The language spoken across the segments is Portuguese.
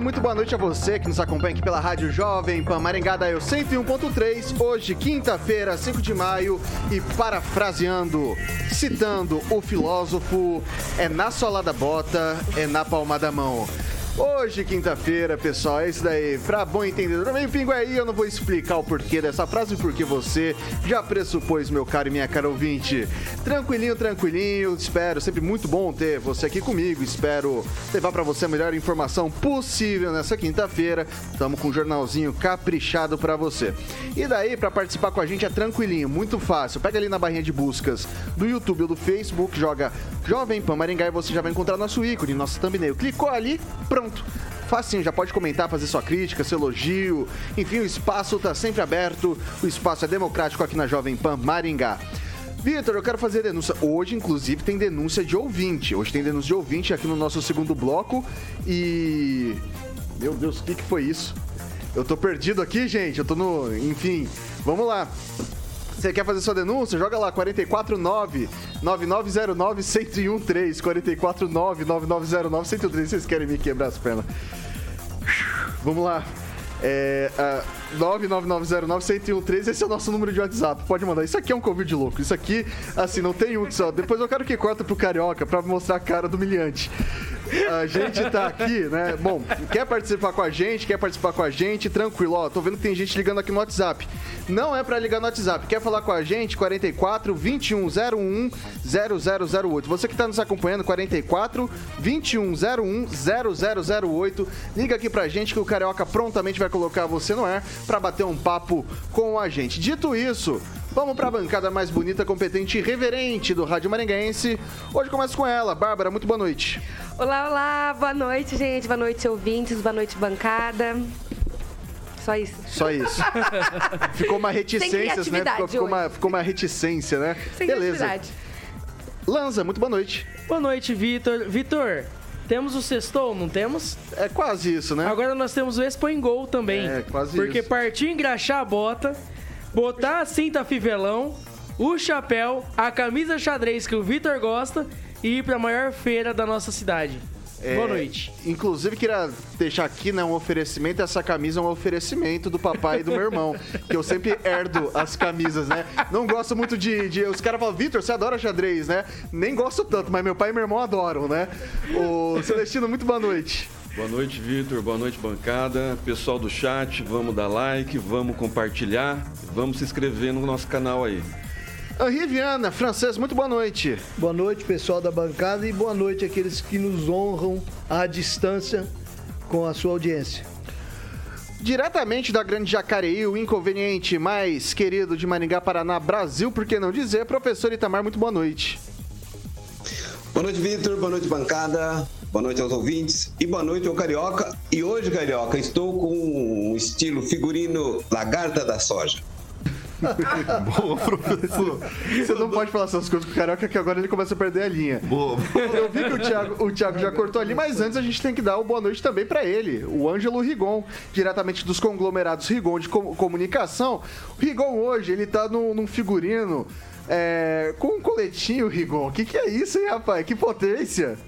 muito boa noite a você que nos acompanha aqui pela Rádio Jovem Pan Maringá da Eu 101.3. Hoje, quinta-feira, 5 de maio, e parafraseando, citando o filósofo, é na solada bota, é na palma da mão. Hoje, quinta-feira, pessoal, é isso daí. Pra bom entendedor, também pingo aí, eu não vou explicar o porquê dessa frase, porque você já pressupôs, meu caro e minha cara ouvinte. Tranquilinho, tranquilinho, espero, sempre muito bom ter você aqui comigo. Espero levar para você a melhor informação possível nessa quinta-feira. Estamos com um jornalzinho caprichado para você. E daí, para participar com a gente é tranquilinho, muito fácil. Pega ali na barrinha de buscas do YouTube ou do Facebook, joga Jovem Pan Maringá e você já vai encontrar nosso ícone, nosso thumbnail. Clicou ali, pronto pronto. Facinho, já pode comentar, fazer sua crítica, seu elogio. Enfim, o espaço está sempre aberto. O espaço é democrático aqui na Jovem Pan Maringá. Vitor, eu quero fazer denúncia. Hoje, inclusive, tem denúncia de ouvinte. Hoje tem denúncia de ouvinte aqui no nosso segundo bloco. E. Meu Deus, o que, que foi isso? Eu tô perdido aqui, gente. Eu tô no. Enfim, vamos lá. Você quer fazer sua denúncia? Joga lá, 449 9909 1013 449 9909 1013 Vocês querem me quebrar as pernas? Vamos lá. É, uh, 99909-1013, esse é o nosso número de WhatsApp. Pode mandar. Isso aqui é um Covid louco. Isso aqui, assim, não tem um só. Depois eu quero que corta pro Carioca pra mostrar a cara do humilhante. A gente tá aqui, né? Bom, quer participar com a gente, quer participar com a gente, tranquilo. Ó, tô vendo que tem gente ligando aqui no WhatsApp. Não é para ligar no WhatsApp. Quer falar com a gente? 44 2101 0008. Você que tá nos acompanhando, 44 2101 0008. Liga aqui pra gente que o Carioca prontamente vai colocar você no ar para bater um papo com a gente. Dito isso, Vamos para a bancada mais bonita, competente e reverente do Rádio Maringaense. Hoje começa com ela. Bárbara, muito boa noite. Olá, olá. Boa noite, gente. Boa noite, ouvintes. Boa noite, bancada. Só isso. Só isso. ficou uma reticência, né? Ficou, ficou, uma, ficou uma reticência, né? Sem Beleza. Lanza, muito boa noite. Boa noite, Vitor. Vitor, temos o sextou, não temos? É quase isso, né? Agora nós temos o Expo em Gol também. É, quase porque isso. Porque partiu engraxar a bota botar a cinta fivelão, o chapéu, a camisa xadrez que o Vitor gosta e ir para a maior feira da nossa cidade. É, Boa noite. Inclusive, queria deixar aqui né, um oferecimento. Essa camisa é um oferecimento do papai e do meu irmão. que eu sempre herdo as camisas, né? Não gosto muito de. de os caras falam, Vitor, você adora xadrez, né? Nem gosto tanto, mas meu pai e meu irmão adoram, né? O Celestino, muito boa noite. Boa noite, Vitor. Boa noite, bancada. Pessoal do chat, vamos dar like, vamos compartilhar, vamos se inscrever no nosso canal aí. Henri Viana, francês, muito boa noite. Boa noite, pessoal da bancada, e boa noite àqueles que nos honram à distância com a sua audiência. Diretamente da Grande Jacareí, o inconveniente mais querido de Maringá, Paraná, Brasil, por que não dizer, professor Itamar, muito boa noite. Boa noite, Vitor. Boa noite, bancada. Boa noite aos ouvintes e boa noite ao Carioca. E hoje, Carioca, estou com um estilo figurino lagarta da soja. Boa, professor. Você não pode falar essas coisas com o Carioca que agora ele começa a perder a linha. Boa. Eu vi que o Thiago, o Thiago já cortou ali, mas antes a gente tem que dar o boa noite também para ele, o Ângelo Rigon, diretamente dos conglomerados Rigon de comunicação. O Rigon hoje, ele tá num, num figurino é, com um coletinho, Rigon. O que, que é isso, hein, rapaz? Que potência!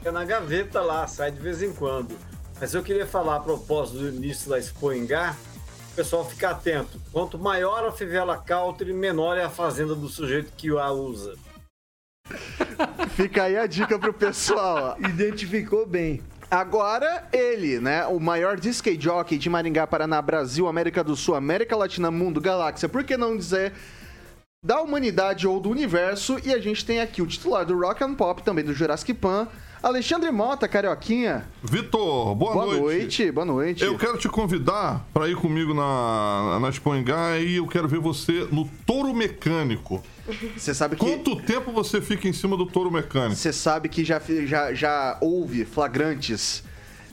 fica na gaveta lá, sai de vez em quando. Mas eu queria falar a propósito do início da Expoingá, o pessoal ficar atento. Quanto maior a fivela country, menor é a fazenda do sujeito que a usa. Fica aí a dica pro pessoal. Identificou bem. Agora ele, né? O maior disc jockey de Maringá, Paraná, Brasil, América do Sul, América Latina, Mundo, Galáxia. Por que não dizer da humanidade ou do universo. E a gente tem aqui o titular do Rock and Pop, também do Jurassic Pan, Alexandre Mota, Carioquinha. Vitor, boa, Boa noite. noite, boa noite. Eu quero te convidar para ir comigo na, na Expoingá e eu quero ver você no touro mecânico. Você sabe que. Quanto tempo você fica em cima do touro mecânico? Você sabe que já, já, já houve flagrantes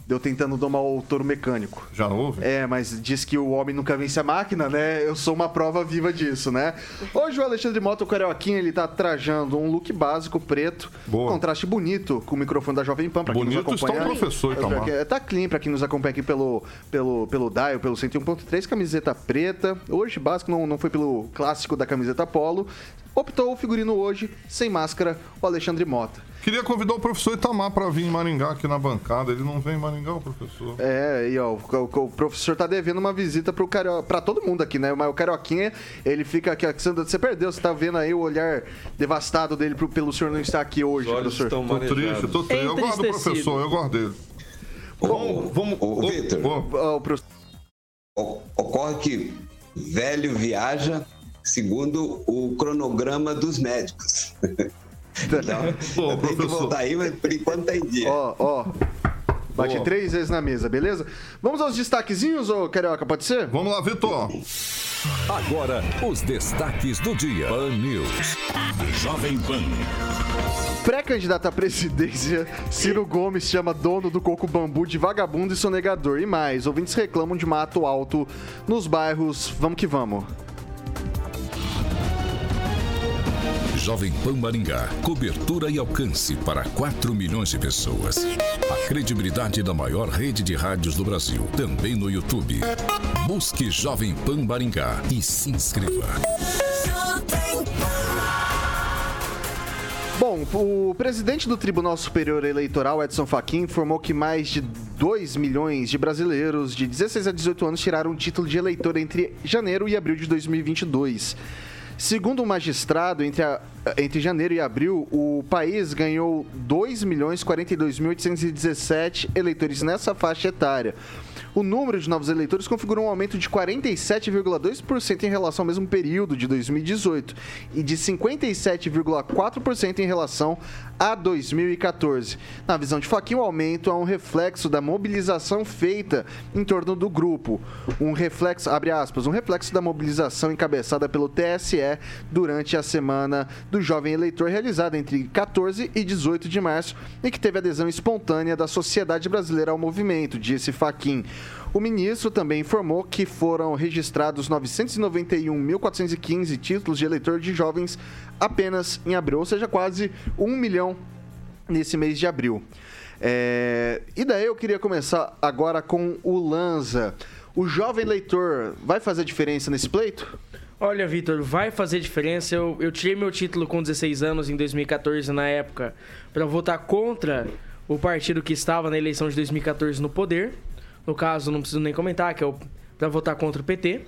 de eu tentando domar o touro mecânico. Já houve? É, mas diz que o homem nunca vence a máquina, né? Eu sou uma prova viva disso, né? Hoje o Alexandre Mota, o Carioquinha, ele tá trajando um look básico preto, Boa. contraste bonito com o microfone da Jovem Pan, pra quem Bonito nos está acompanha. o professor, Itamar. Tá clean pra quem nos acompanha aqui pelo, pelo, pelo Dial, pelo 101.3, camiseta preta. Hoje, básico, não, não foi pelo clássico da camiseta polo. Optou o figurino hoje, sem máscara, o Alexandre Mota. Queria convidar o professor Itamar para vir em Maringá aqui na bancada. Ele não vem em Maringá, o professor. É, e ó, o, o- professor tá devendo uma visita pro Cario... pra todo mundo aqui, né? Mas o Carioquinha, ele fica aqui, você- perdeu, você tá vendo aí o olhar devastado dele pro- pelo senhor não estar aqui hoje, Os olhos professor. estão Tô triste, tô triste. Eu gosto do professor, eu gosto dele. Ô, Vamos. Vitor. o O- Ocorre que velho viaja segundo o cronograma dos médicos. Então, Ô, eu tenho que voltar aí, mas por enquanto tá em dia. Ó, ó. Bate Boa. três vezes na mesa, beleza? Vamos aos destaquezinhos, ô Carioca, pode ser? Vamos lá, Vitor. Agora, os destaques do dia. Pan News. Jovem Pan. Pré-candidato à presidência, Ciro Gomes chama dono do coco bambu de vagabundo e sonegador. E mais, ouvintes reclamam de mato alto nos bairros. Vamos que vamos. Jovem Pan Maringá. Cobertura e alcance para 4 milhões de pessoas. A credibilidade da maior rede de rádios do Brasil. Também no YouTube. Busque Jovem Pan Maringá e se inscreva. Bom, o presidente do Tribunal Superior Eleitoral, Edson Fachin, informou que mais de 2 milhões de brasileiros de 16 a 18 anos tiraram o título de eleitor entre janeiro e abril de 2022. Segundo o magistrado, entre, a- entre janeiro e abril, o país ganhou 2.042.817 eleitores nessa faixa etária. O número de novos eleitores configurou um aumento de 47,2% em relação ao mesmo período de 2018 e de 57,4% em relação a 2014. Na visão de Faquinha, o aumento é um reflexo da mobilização feita em torno do grupo. Um reflexo, abre aspas, um reflexo da mobilização encabeçada pelo TSE durante a semana do jovem eleitor realizada entre 14 e 18 de março e que teve adesão espontânea da sociedade brasileira ao movimento, disse Faquin. O ministro também informou que foram registrados 991.415 títulos de eleitor de jovens apenas em abril, ou seja, quase um milhão nesse mês de abril. É, E daí eu queria começar agora com o Lanza. O jovem eleitor vai fazer diferença nesse pleito? Olha, Vitor, vai fazer diferença. Eu, eu tirei meu título com 16 anos em 2014, na época, para votar contra o partido que estava na eleição de 2014 no poder. No caso, não preciso nem comentar, que é para votar contra o PT.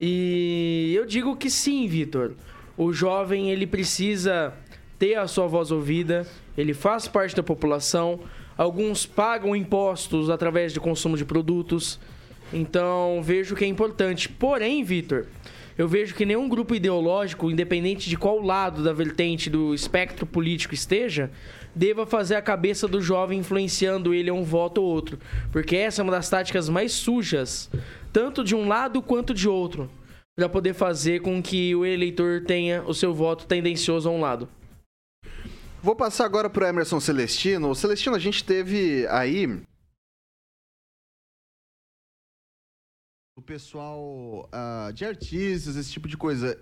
E eu digo que sim, Vitor. O jovem, ele precisa ter a sua voz ouvida, ele faz parte da população. Alguns pagam impostos através de consumo de produtos. Então, vejo que é importante. Porém, Vitor, eu vejo que nenhum grupo ideológico, independente de qual lado da vertente do espectro político esteja, deva fazer a cabeça do jovem influenciando ele a um voto ou outro. Porque essa é uma das táticas mais sujas, tanto de um lado quanto de outro, para poder fazer com que o eleitor tenha o seu voto tendencioso a um lado. Vou passar agora para Emerson Celestino. Celestino, a gente teve aí o pessoal ah, de artistas, esse tipo de coisa.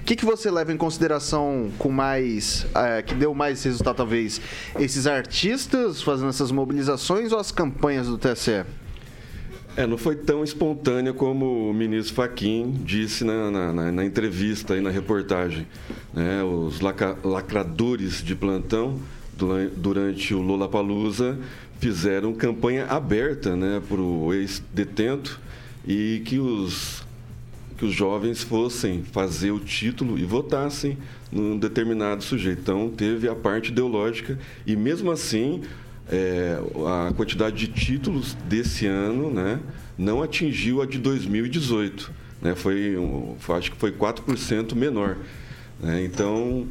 O que, que você leva em consideração com mais. ah, que deu mais resultado, talvez? Esses artistas fazendo essas mobilizações ou as campanhas do TSE? É, não foi tão espontânea como o ministro Faquim disse na, na- na- na entrevista e na reportagem. né? Os laca- lacradores de plantão dura- durante o Lollapalooza fizeram campanha aberta né, para o ex-detento e que os, que os jovens fossem fazer o título e votassem num determinado sujeito. Então, teve a parte ideológica e, mesmo assim, é, a quantidade de títulos desse ano né, não atingiu a de 2018. né, foi, acho que foi 4% menor. Né? Então,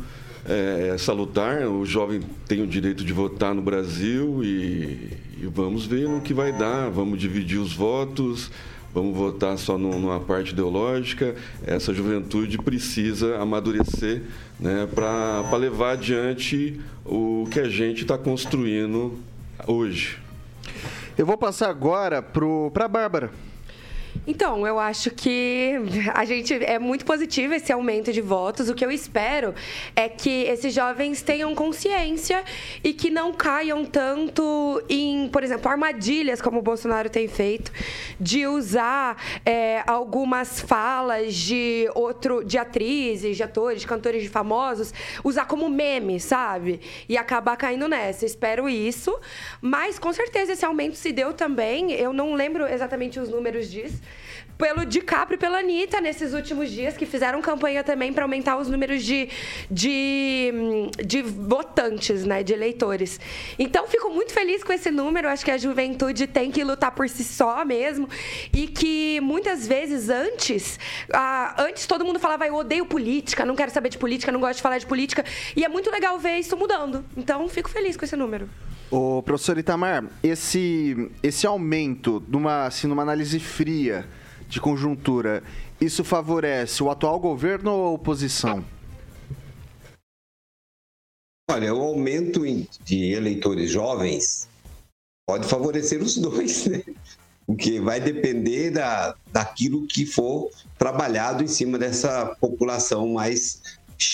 é, é, salutar, o jovem tem o direito de votar no Brasil e, e vamos ver no que vai dar, vamos dividir os votos, vamos votar só numa parte ideológica. Essa juventude precisa amadurecer né, para levar adiante o que a gente está construindo hoje. Eu vou passar agora para a Bárbara. Então, eu acho que a gente é muito positivo esse aumento de votos. O que eu espero é que esses jovens tenham consciência e que não caiam tanto em, por exemplo, armadilhas como o Bolsonaro tem feito, de usar é, algumas falas de outro, de atrizes, de atores, de cantores, de famosos, usar como meme, sabe? E acabar caindo nessa. Espero isso. Mas com certeza esse aumento se deu também. Eu não lembro exatamente os números disso pelo DiCaprio e pela Anitta nesses últimos dias, que fizeram campanha também para aumentar os números de, de, de votantes, né? De eleitores. Então, fico muito feliz com esse número. Acho que a juventude tem que lutar por si só mesmo. E que muitas vezes antes, ah, antes todo mundo falava, eu odeio política, não quero saber de política, não gosto de falar de política. E é muito legal ver isso mudando. Então, fico feliz com esse número. O professor Itamar, esse, esse aumento, numa, assim, numa análise fria de conjuntura, isso favorece o atual governo ou a oposição? Olha, o aumento de eleitores jovens pode favorecer os dois, né? Porque vai depender da, daquilo que for trabalhado em cima dessa população mais,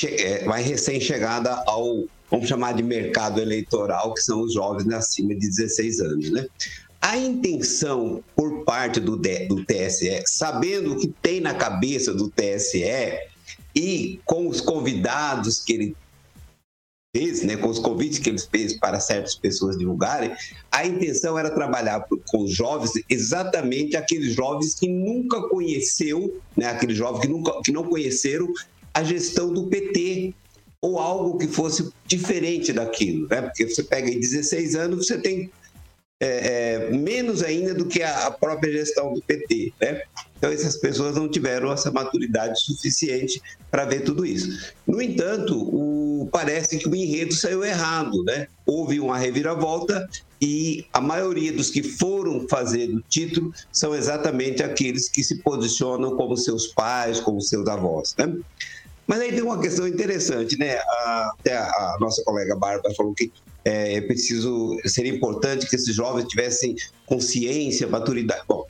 é, mais recém-chegada ao, vamos chamar de mercado eleitoral, que são os jovens acima de 16 anos, né? A intenção por parte do, do TSE, sabendo o que tem na cabeça do TSE e com os convidados que ele fez, né, com os convites que ele fez para certas pessoas divulgarem, a intenção era trabalhar com os jovens, exatamente aqueles jovens que nunca conheceu, né, aqueles jovens que, nunca, que não conheceram a gestão do PT, ou algo que fosse diferente daquilo, né? Porque você pega em 16 anos, você tem é, é, menos ainda do que a, própria gestão do PT, né? Então essas pessoas não tiveram essa maturidade suficiente para ver tudo isso. No entanto, o, parece que o enredo saiu errado, né? Houve uma reviravolta e a maioria dos que foram fazer o título são exatamente aqueles que se posicionam como seus pais, como seus avós, né? Mas aí tem uma questão interessante, né? Até a, nossa colega Bárbara falou que é, é preciso, seria importante que esses jovens tivessem consciência, maturidade. Bom,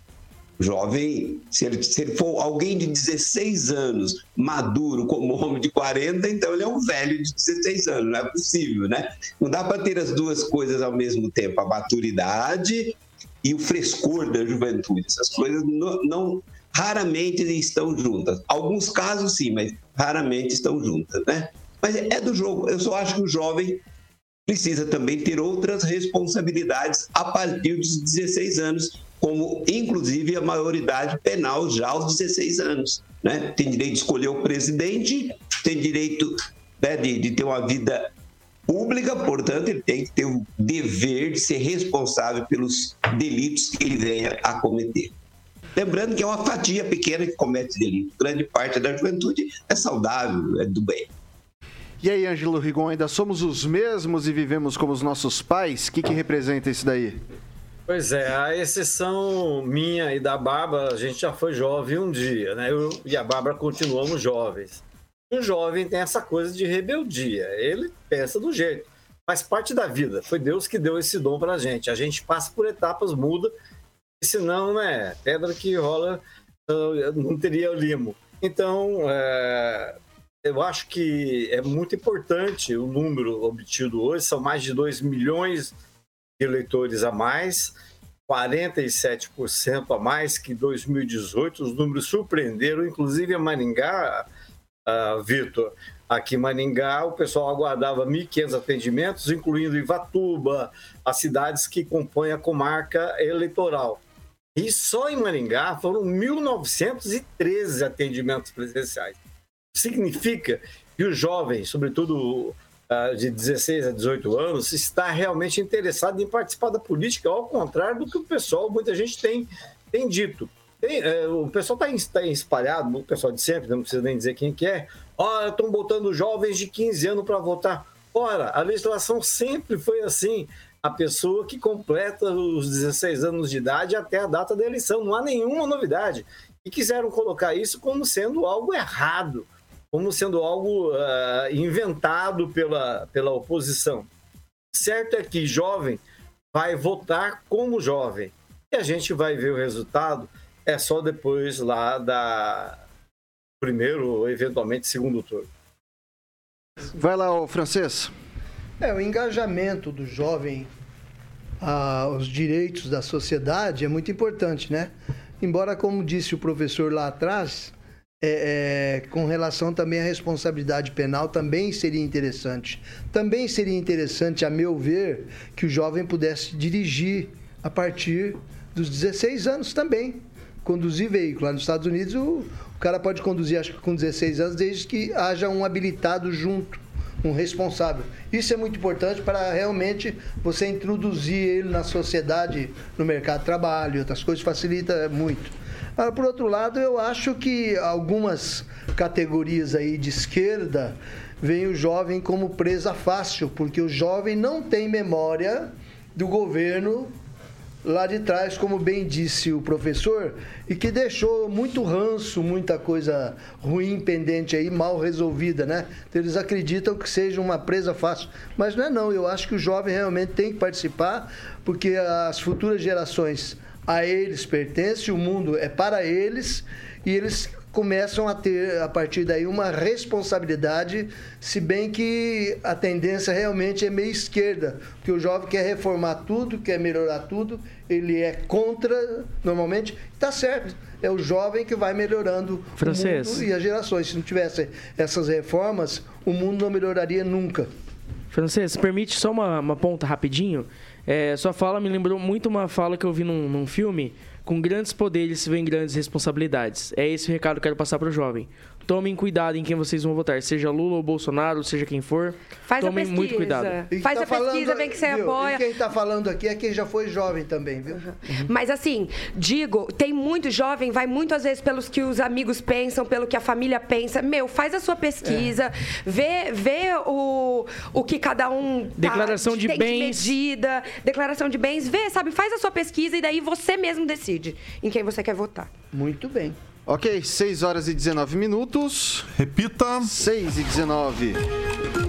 jovem, se ele, se ele for alguém de 16 anos, maduro como homem de 40, então ele é um velho de 16 anos, não é possível, né? Não dá para ter as duas coisas ao mesmo tempo, a maturidade e o frescor da juventude. Essas coisas não, não raramente estão juntas. Alguns casos sim, mas raramente estão juntas, né? Mas é do jogo. Eu só acho que o jovem precisa também ter outras responsabilidades a partir dos 16 anos, como inclusive a maioridade penal já aos 16 anos. Né? Tem direito de escolher o presidente, tem direito né, de, de ter uma vida pública, portanto, ele tem que ter o dever de ser responsável pelos delitos que ele venha a cometer. Lembrando que é uma fatia pequena que comete delito. Grande parte da juventude é saudável, é do bem. E aí, Ângelo Rigon, ainda somos os mesmos e vivemos como os nossos pais? O que, que representa isso daí? Pois é, a exceção minha e da Bárbara, a gente já foi jovem um dia, né? Eu e a Bárbara continuamos jovens. O jovem tem essa coisa de rebeldia, ele pensa do jeito, faz parte da vida. Foi Deus que deu esse dom pra gente. A gente passa por etapas, muda senão, né, pedra que rola não teria limo. Então, é, eu acho que é muito importante o número obtido hoje, são mais de 2 milhões de eleitores a mais, 47% a mais que 2018, os números surpreenderam, inclusive a Maringá, uh, Vitor, aqui em Maringá, o pessoal aguardava 1.500 atendimentos, incluindo Ivatuba, as cidades que compõem a comarca eleitoral. E só em Maringá foram 1.913 atendimentos presenciais. Significa que o jovem, sobretudo uh, de 16 a 18 anos, está realmente interessado em participar da política, ao contrário do que o pessoal, muita gente tem, tem dito. Tem, é, o pessoal está tá espalhado, o pessoal de sempre, não precisa nem dizer quem que é. Olha, estão botando jovens de 15 anos para votar. Ora, a legislação sempre foi assim. A pessoa que completa os 16 anos de idade até a data da eleição. Não há nenhuma novidade. E quiseram colocar isso como sendo algo errado, como sendo algo uh, inventado pela, pela oposição. Certo é que jovem vai votar como jovem. E a gente vai ver o resultado é só depois lá da primeiro ou eventualmente segundo turno. Vai lá, o francês. É, o engajamento do jovem aos direitos da sociedade é muito importante, né? Embora, como disse o professor lá atrás, é, é, com relação também à responsabilidade penal, também seria interessante. Também seria interessante, a meu ver, que o jovem pudesse dirigir a partir dos 16 anos também conduzir veículo. Lá nos Estados Unidos, o, o cara pode conduzir, acho que com 16 anos, desde que haja um habilitado junto, um responsável. Isso é muito importante para realmente você introduzir ele na sociedade, no mercado de trabalho, outras coisas, facilita muito. Mas, por outro lado, eu acho que algumas categorias aí de esquerda veem o jovem como presa fácil, porque o jovem não tem memória do governo lá de trás, como bem disse o professor, e que deixou muito ranço, muita coisa ruim pendente aí, mal resolvida, né? Então, eles acreditam que seja uma presa fácil. Mas não é não, eu acho que o jovem realmente tem que participar, porque as futuras gerações a eles pertencem, o mundo é para eles, e eles começam a ter, a partir daí, uma responsabilidade, se bem que a tendência realmente é meio esquerda, porque o jovem quer reformar tudo, quer melhorar tudo, ele é contra, normalmente, está certo. É o jovem que vai melhorando Francês. o mundo e as gerações. Se não tivesse essas reformas, o mundo não melhoraria nunca. Francês, permite só uma, uma ponta rapidinho? É, sua fala me lembrou muito uma fala que eu vi num, num filme com grandes poderes vem grandes responsabilidades. É esse o recado que eu quero passar para o jovem. Tomem cuidado em quem vocês vão votar, seja Lula ou Bolsonaro, seja quem for. Faz tomem a pesquisa. muito cuidado. Faz tá a pesquisa, falando, vem que você viu? apoia. E quem está falando aqui é quem já foi jovem também, viu? Uhum. Mas assim, digo, tem muito jovem, vai muito às vezes pelos que os amigos pensam, pelo que a família pensa. Meu, faz a sua pesquisa, é. vê, vê o, o que cada um tá, declaração de tem bens, de medida, declaração de bens, vê, sabe, faz a sua pesquisa e daí você mesmo decide em quem você quer votar. Muito bem. Ok, 6 horas e 19 minutos. Repita. 6 e 19.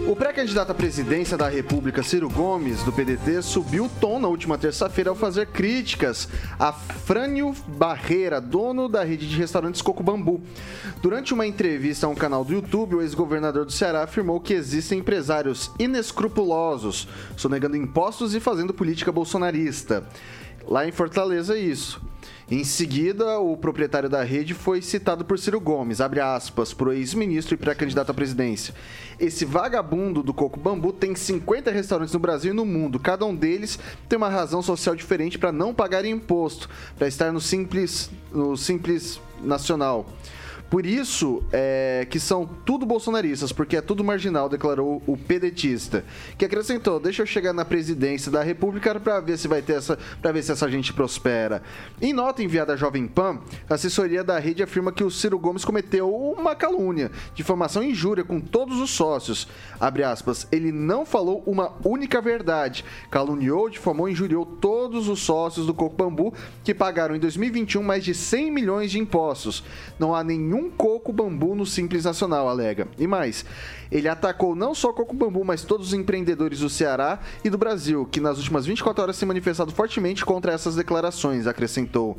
O pré-candidato à presidência da República, Ciro Gomes, do PDT, subiu o tom na última terça-feira ao fazer críticas a Frânio Barreira, dono da rede de restaurantes Coco Bambu. Durante uma entrevista a um canal do YouTube, o ex-governador do Ceará afirmou que existem empresários inescrupulosos, sonegando impostos e fazendo política bolsonarista. Lá em Fortaleza, é isso. Em seguida, o proprietário da rede foi citado por Ciro Gomes, abre aspas, por ex-ministro e pré-candidato à presidência. Esse vagabundo do Coco Bambu tem 50 restaurantes no Brasil e no mundo. Cada um deles tem uma razão social diferente para não pagar imposto, para estar no simples, no simples nacional. Por isso é, que são tudo bolsonaristas, porque é tudo marginal, declarou o pedetista. Que acrescentou: deixa eu chegar na presidência da República para ver se vai ter essa. para ver se essa gente prospera. Em nota enviada à Jovem Pan, a assessoria da rede afirma que o Ciro Gomes cometeu uma calúnia, difamação e injúria com todos os sócios. Abre aspas, ele não falou uma única verdade. Caluniou, difamou e injuriou todos os sócios do Coco Bambu que pagaram em 2021 mais de 100 milhões de impostos. Não há nenhum um coco bambu no Simples Nacional, alega. E mais, ele atacou não só coco bambu, mas todos os empreendedores do Ceará e do Brasil, que nas últimas 24 horas se manifestado fortemente contra essas declarações, acrescentou.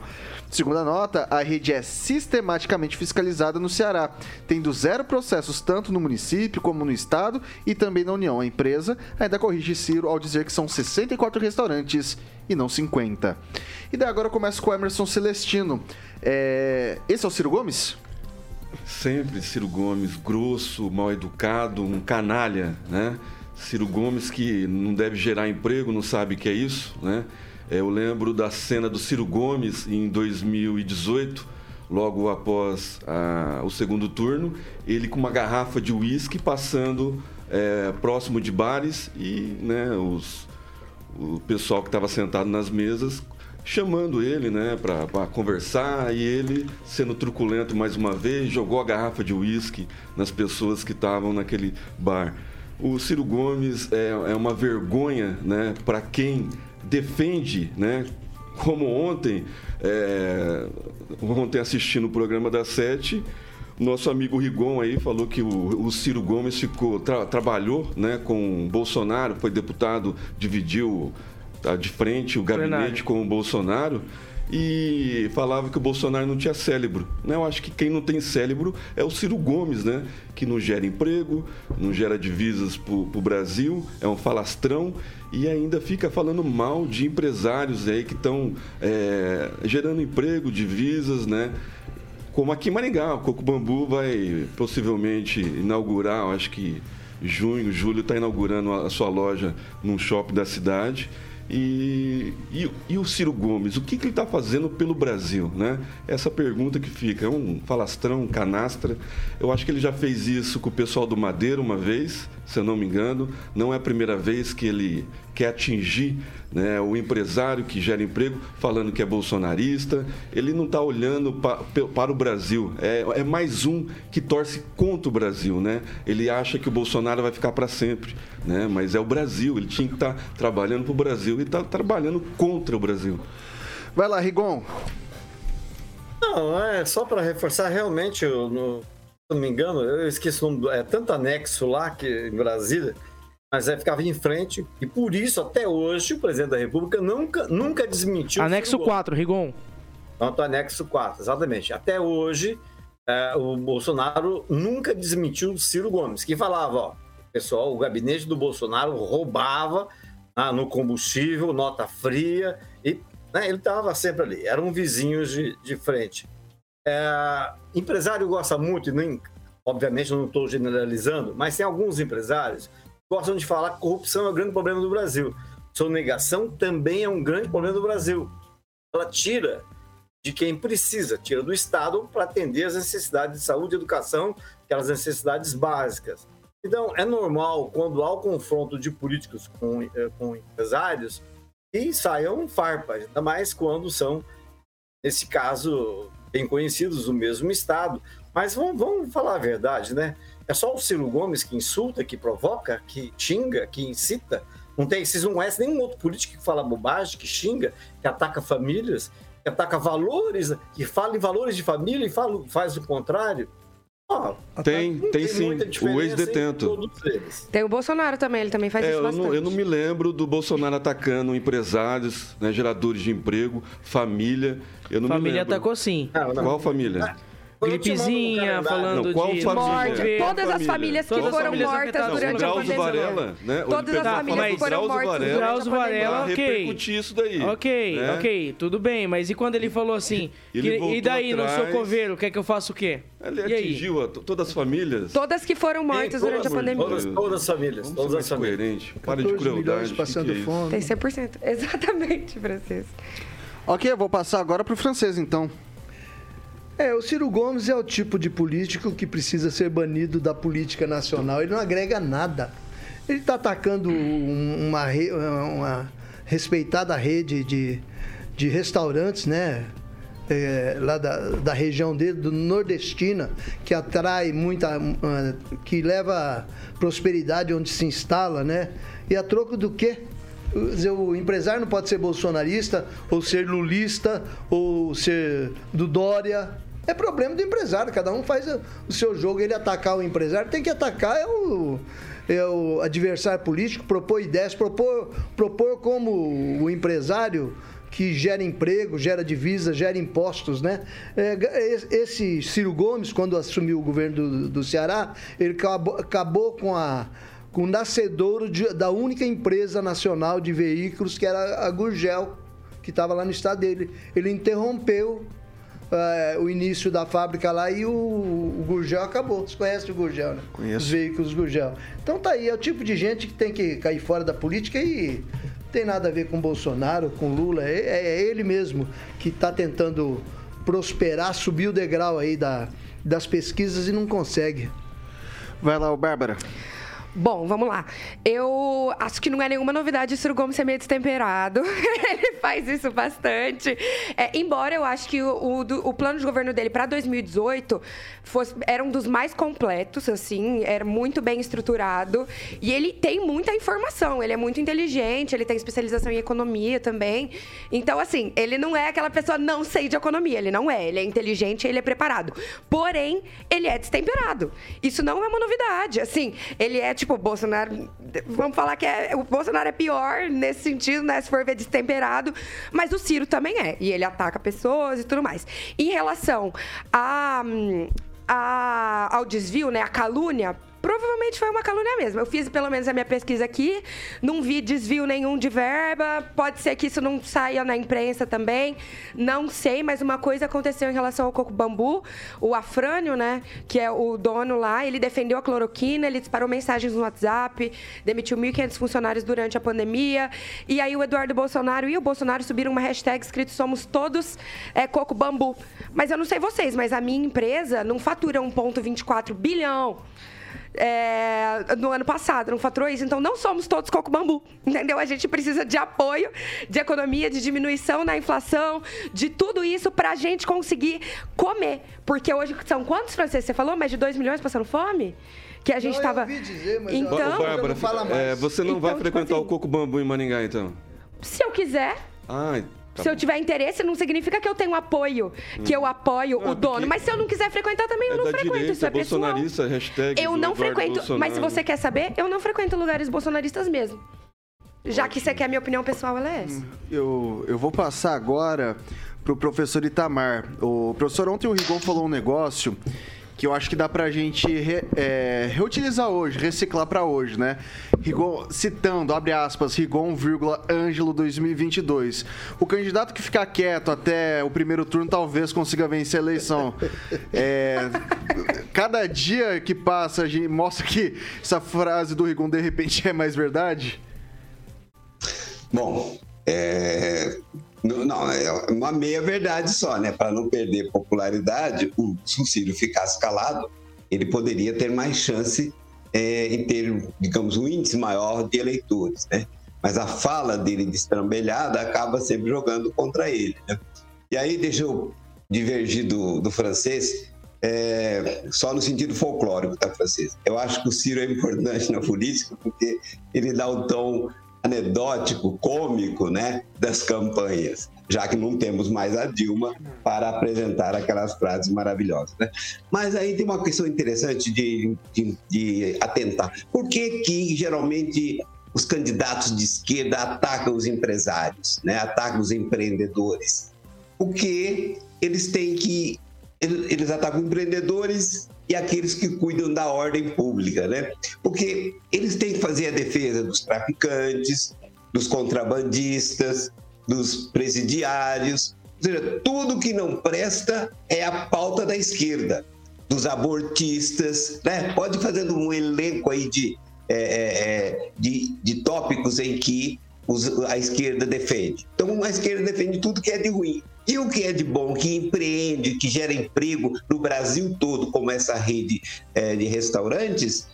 Segundo a nota, a rede é sistematicamente fiscalizada no Ceará, tendo zero processos tanto no município como no estado e também na União. A empresa ainda corrige Ciro ao dizer que são 64 restaurantes e não 50. E daí agora eu começo com o Emerson Celestino. É... Esse é o Ciro Gomes? Sempre Ciro Gomes, grosso, mal educado, um canalha, né? Ciro Gomes que não deve gerar emprego, não sabe o que é isso, né? É, eu lembro da cena do Ciro Gomes em 2018, logo após a, o segundo turno, ele com uma garrafa de uísque passando é, próximo de bares e né, os, o pessoal que estava sentado nas mesas chamando ele, né, para conversar e ele, sendo truculento mais uma vez, jogou a garrafa de uísque nas pessoas que estavam naquele bar. O Ciro Gomes é, é uma vergonha, né, para quem defende, né, como ontem, é, ontem assistindo o programa da Sete, nosso amigo Rigon aí falou que o, o Ciro Gomes ficou, tra, trabalhou né, com Bolsonaro, foi deputado, dividiu tá, de frente o gabinete com o Bolsonaro e falava que o Bolsonaro não tinha cérebro. Né? Eu acho que quem não tem cérebro é o Ciro Gomes, né? que não gera emprego, não gera divisas para o Brasil, é um falastrão e ainda fica falando mal de empresários aí que estão é, gerando emprego, divisas, né? Como aqui em Maringá, o Coco Bambu vai possivelmente inaugurar, acho que junho, julho, está inaugurando a sua loja num shopping da cidade. E, e, e, o Ciro Gomes, o que, que ele está fazendo pelo Brasil? Né? Essa pergunta que fica, é um falastrão, um canastra. Eu acho que ele já fez isso com o pessoal do Madeira uma vez, se eu não me engano. Não é a primeira vez que ele quer atingir né, o empresário que gera emprego, falando que é bolsonarista. Ele não está olhando pa, para o Brasil. É, é, mais um que torce contra o Brasil. Né? Ele acha que o Bolsonaro vai ficar para sempre. Né? Mas é o Brasil. Ele tinha que estar tá trabalhando para o Brasil e está trabalhando contra o Brasil. Vai lá, Rigon. Não, é só para reforçar realmente, eu, no, se não me engano, eu esqueci o nome, é tanto anexo lá que em Brasília mas aí ficava em frente, e por isso, até hoje, o presidente da República nunca, nunca desmentiu. Anexo 4, Rigon. Pronto, anexo 4, exatamente. Até hoje, é, o Bolsonaro nunca desmentiu o Ciro Gomes, que falava, ó, pessoal, o gabinete do Bolsonaro roubava ah, no combustível, nota fria, e né, ele estava sempre ali, eram vizinhos de, de frente. É, empresário gosta muito, e nem, obviamente não estou generalizando, mas tem alguns empresários gostam de falar que corrupção é o grande problema do Brasil. Sonegação também é um grande problema do Brasil. Ela tira de quem precisa, tira do Estado para atender as necessidades de saúde e educação, aquelas necessidades básicas. Então, é normal, quando há o confronto de políticos com, eh, com empresários, que saiam farpas, ainda mais quando são, nesse caso, bem conhecidos do mesmo Estado. Mas vamos, vamos falar a verdade, né? É só o Ciro Gomes que insulta, que provoca, que xinga, que incita. Não tem, vocês não conhecem nenhum outro político que fala bobagem, que xinga, que ataca famílias, que ataca valores, que fala em valores de família e fala, faz o contrário. Oh, tem, tem, tem sim. O ex-detento. Tem o Bolsonaro também, ele também faz é, isso eu não, eu não, me lembro do Bolsonaro atacando empresários, né, geradores de emprego, família. Eu não família atacou sim. Não, não. Qual família? Gripezinha, falando não, de morte. Todas as famílias que Todas foram mortas não, durante a pandemia. Varela, né? Todas as famílias que foram mortas durante a Varela, ok. isso daí. Ok, né? ok, tudo bem. Mas e quando ele falou assim, que, e daí, atrás, no seu coveiro, quer que eu faça o quê? Ele e atingiu a, todas as famílias. Todas que foram mortas durante a pandemia. Todas, todas as famílias. Vamos todas as famílias. coerente. Para de crueldade. passando é fome. Tem 100%. Exatamente, francês. Ok, eu vou passar agora para o francês, então. É, o Ciro Gomes é o tipo de político que precisa ser banido da política nacional. Ele não agrega nada. Ele está atacando uma, uma, respeitada rede de, de restaurantes, né? É, lá da, da região dele, do nordestina, que atrai muita. que leva prosperidade onde se instala, né? E a troco do quê? o empresário não pode ser bolsonarista, ou ser lulista, ou ser do Dória. É problema do empresário, cada um faz o seu jogo, ele atacar o empresário, tem que atacar é o, é o adversário político, propor ideias, propor, propor como o empresário que gera emprego, gera divisa, gera impostos, né? É, esse Ciro Gomes, quando assumiu o governo do, do Ceará, ele acabou, acabou com a com o nascedouro de, da única empresa nacional de veículos que era a Gurgel, que estava lá no estado dele. Ele interrompeu uh, o início da fábrica lá e o, o Gurgel acabou. Você conhece o Gurgel, né? Conheço. Os veículos Gurgel. Então tá aí, é o tipo de gente que tem que cair fora da política e tem nada a ver com Bolsonaro, com Lula. É, é, é ele mesmo que está tentando prosperar, subir o degrau aí da, das pesquisas e não consegue. Vai lá, o Bárbara. Bom, vamos lá. Eu acho que não é nenhuma novidade o Ciro Gomes ser meio destemperado. ele faz isso bastante. É, embora eu acho que o, o, o, plano de governo dele para 2018 fosse, era um dos mais completos, assim, era muito bem estruturado. E ele tem muita informação, ele é muito inteligente, ele tem especialização em economia também. Então, assim, ele não é aquela pessoa não sei de economia, ele não é. Ele é inteligente, ele é preparado. Porém, ele é destemperado. Isso não é uma novidade. Assim, ele é tipo, o Bolsonaro. Vamos falar que é, o Bolsonaro é pior nesse sentido, né? Se for ver destemperado. Mas o Ciro também é. E ele ataca pessoas e tudo mais. Em relação a, a, ao desvio, né? A calúnia, Provavelmente foi uma calúnia mesmo. Eu fiz pelo menos a minha pesquisa aqui, não vi desvio nenhum de verba. Pode ser que isso não saia na imprensa também. Não sei, mas uma coisa aconteceu em relação ao coco bambu. O Afrânio, né, que é o dono lá, ele defendeu a cloroquina, ele disparou mensagens no WhatsApp, demitiu 1.500 funcionários durante a pandemia. E aí o Eduardo Bolsonaro e o Bolsonaro subiram uma hashtag escrito Somos Todos é, Coco Bambu. Mas eu não sei vocês, mas a minha empresa não fatura 1,24 bilhão é, no ano passado, não faturou isso. Então, não somos todos coco bambu, entendeu? A gente precisa de apoio, de economia, de diminuição na inflação, de tudo isso para a gente conseguir comer. Porque hoje são quantos franceses? Você falou? Mais de 2 milhões passando fome? que a gente estava. Então, Bárbara, não é, você não então, vai tipo frequentar tipo assim, o coco bambu em Maringá, então? Se eu quiser. Ah, Tá se eu tiver interesse, não significa que eu tenho apoio, que eu apoio o dono. Mas se eu não quiser frequentar também, eu é não frequento. Direita, Isso é bolsonarista, pessoal. hashtag eu não frequento. Bolsonaro. Mas se você quer saber, eu não frequento lugares bolsonaristas mesmo. Já que você quer a minha opinião pessoal, ela é essa. Eu, eu vou passar agora pro professor Itamar. O professor, ontem o Rigon falou um negócio que eu acho que dá pra gente re, é, reutilizar hoje, reciclar para hoje, né? Rigon, citando, abre aspas, Rigon, vírgula, Ângelo 2022. O candidato que ficar quieto até o primeiro turno talvez consiga vencer a eleição. É, cada dia que passa, a gente mostra que essa frase do Rigon de repente é mais verdade? Bom, é, não, é uma meia verdade só, né? Para não perder popularidade, o, se o Ciro ficasse calado, ele poderia ter mais chance é, em ter, digamos, um índice maior de eleitores, né? Mas a fala dele destrambelhada acaba sempre jogando contra ele, né? E aí, deixa eu divergir do, do francês, é, só no sentido folclórico, tá, francês? Eu acho que o Ciro é importante na política porque ele dá o tom anedótico, cômico, né, das campanhas, já que não temos mais a Dilma para apresentar aquelas frases maravilhosas. Né? Mas aí tem uma questão interessante de, de, de atentar. Por que que geralmente os candidatos de esquerda atacam os empresários, né? atacam os empreendedores? Porque eles têm que eles atacam empreendedores e aqueles que cuidam da ordem pública, né? Porque eles têm que fazer a defesa dos traficantes, dos contrabandistas, dos presidiários, ou seja, tudo que não presta é a pauta da esquerda, dos abortistas, né? Pode ir fazendo um elenco aí de, é, é, é de, de tópicos em que a esquerda defende. Então, a esquerda defende tudo que é de ruim. E o que é de bom, que empreende, que gera emprego no Brasil todo, como essa rede é, de restaurantes,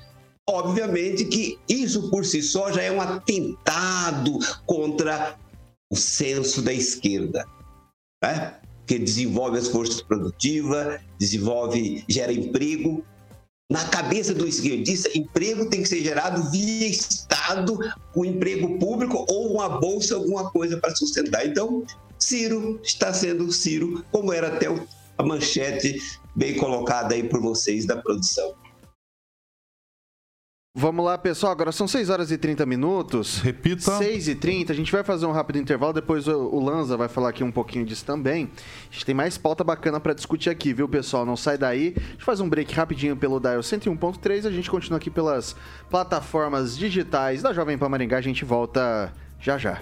obviamente que isso por si só já é um atentado contra o senso da esquerda, né? que desenvolve as forças produtivas, desenvolve, gera emprego. Na cabeça do esquerdista, emprego tem que ser gerado via Estado, um emprego público ou uma bolsa, alguma coisa para sustentar. Então, Ciro está sendo Ciro, como era até a manchete bem colocada aí por vocês da produção. Vamos lá, pessoal. Agora são 6 horas e 30 minutos. Repita. 6 e 30. A gente vai fazer um rápido intervalo. Depois o Lanza vai falar aqui um pouquinho disso também. A gente tem mais pauta bacana para discutir aqui, viu, pessoal? Não sai daí. A gente faz um break rapidinho pelo Dial 101.3. A gente continua aqui pelas plataformas digitais da Jovem Pan Maringá. A gente volta já já.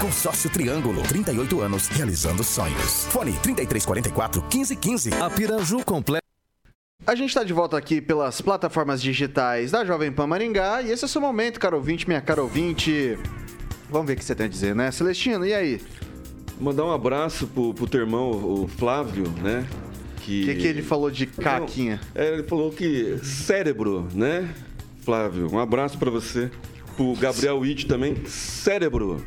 Consórcio Triângulo, 38 anos, realizando sonhos. Fone 3344 1515. A Piraju completa. A gente está de volta aqui pelas plataformas digitais da Jovem Pan Maringá e esse é o seu momento, caro ouvinte, minha cara ouvinte. Vamos ver o que você tem a dizer, né? Celestino, e aí? Mandar um abraço pro, pro teu irmão, o Flávio, né? O que, que ele falou de caquinha? Não, é, ele falou que cérebro, né? Flávio, um abraço para você. Pro Gabriel Witt também, cérebro.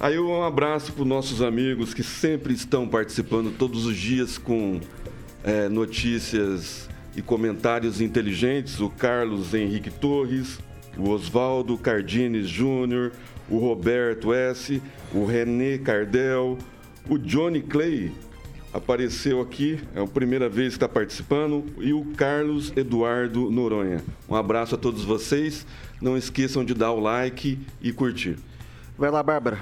Aí um abraço para nossos amigos que sempre estão participando todos os dias com é, notícias e comentários inteligentes. O Carlos Henrique Torres, o Oswaldo Cardines Júnior, o Roberto S., o René Cardel, o Johnny Clay apareceu aqui, é a primeira vez que está participando, e o Carlos Eduardo Noronha. Um abraço a todos vocês. Não esqueçam de dar o like e curtir. Vai lá, Bárbara.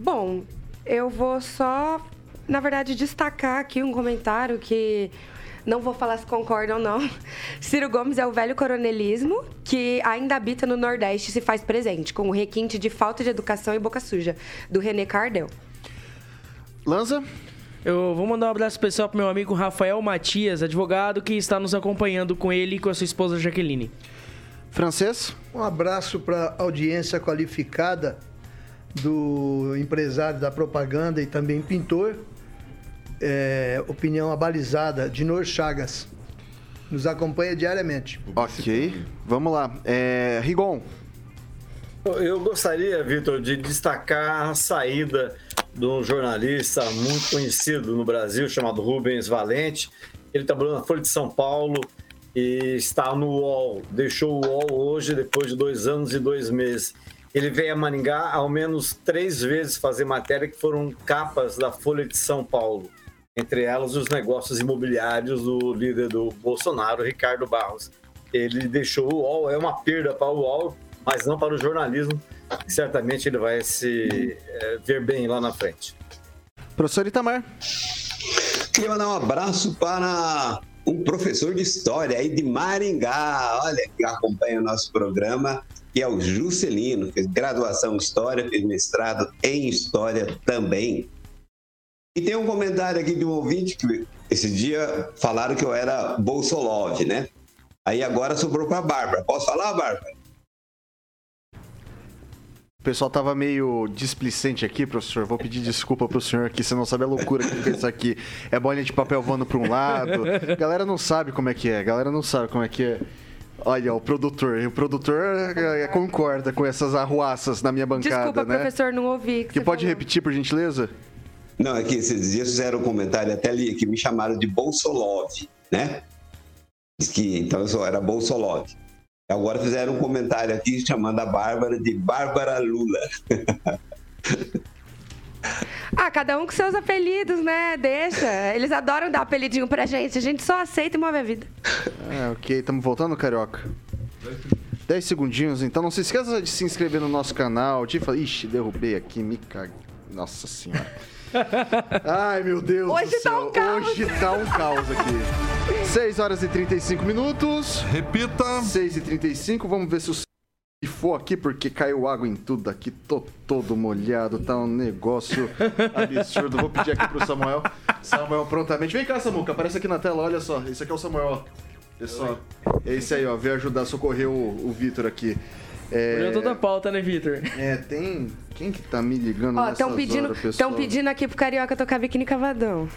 Bom, eu vou só, na verdade, destacar aqui um comentário que não vou falar se concordam ou não. Ciro Gomes é o velho coronelismo que ainda habita no Nordeste e se faz presente, com o requinte de falta de educação e boca suja, do René Cardel. Lanza? Eu vou mandar um abraço especial pro meu amigo Rafael Matias, advogado, que está nos acompanhando com ele e com a sua esposa Jaqueline. Francês? Um abraço para a audiência qualificada do empresário da propaganda e também pintor, é, opinião abalizada, de Nor Chagas. Nos acompanha diariamente. Ok, vamos lá. É, Rigon. Eu gostaria, Vitor, de destacar a saída de um jornalista muito conhecido no Brasil, chamado Rubens Valente. Ele trabalhou na Folha de São Paulo e está no UOL. Deixou o UOL hoje, depois de dois anos e dois meses. Ele veio a Maringá ao menos três vezes fazer matéria que foram capas da Folha de São Paulo. Entre elas, os negócios imobiliários do líder do Bolsonaro, Ricardo Barros. Ele deixou o UOL, é uma perda para o UOL, mas não para o jornalismo. Certamente ele vai se é, ver bem lá na frente. Professor Itamar. Queria mandar um abraço para um professor de história aí de Maringá, olha, que acompanha o nosso programa, que é o Juscelino, fez graduação em História, fez mestrado em História também. E tem um comentário aqui de um ouvinte que esse dia falaram que eu era Bolsolov, né? Aí agora sobrou para a Bárbara. Posso falar, Bárbara? O pessoal tava meio displicente aqui, professor. Vou pedir desculpa pro senhor aqui, você não sabe a loucura que fez aqui. É bolinha de papel voando para um lado. Galera não sabe como é que é. Galera não sabe como é que é. Olha, o produtor. O produtor é, concorda com essas arruaças na minha bancada, Desculpa, né? professor, não ouvi. Que, que pode falou. repetir, por gentileza? Não, é que esses dias fizeram um comentário, até ali, que me chamaram de Bolsolov, né? Diz que então eu só era Bolsolov. Agora fizeram um comentário aqui chamando a Bárbara de Bárbara Lula. Ah, cada um com seus apelidos, né? Deixa. Eles adoram dar apelidinho pra gente. A gente só aceita e move a vida. É, ok. Estamos voltando, Carioca? 10 segundinhos, então não se esqueça de se inscrever no nosso canal. De... Ixi, derrubei aqui, me caguei. Nossa senhora. Ai, meu Deus Hoje do céu. tá um caos. Hoje tá um caos aqui. 6 horas e 35 minutos. Repita. 6 e 35. Vamos ver se o se for aqui, porque caiu água em tudo aqui. Tô todo molhado. Tá um negócio absurdo. Vou pedir aqui pro Samuel. Samuel, prontamente. Vem cá, Samuca. Aparece aqui na tela. Olha só. Esse aqui é o Samuel, ó. Pessoal, é esse aí, ó. Veio ajudar a socorrer o, o Vitor aqui. É... Olhou toda a pauta, né, Vitor? É, tem. Quem que tá me ligando Ó, estão pedindo, estão pedindo aqui pro Carioca tocar biquíni cavadão.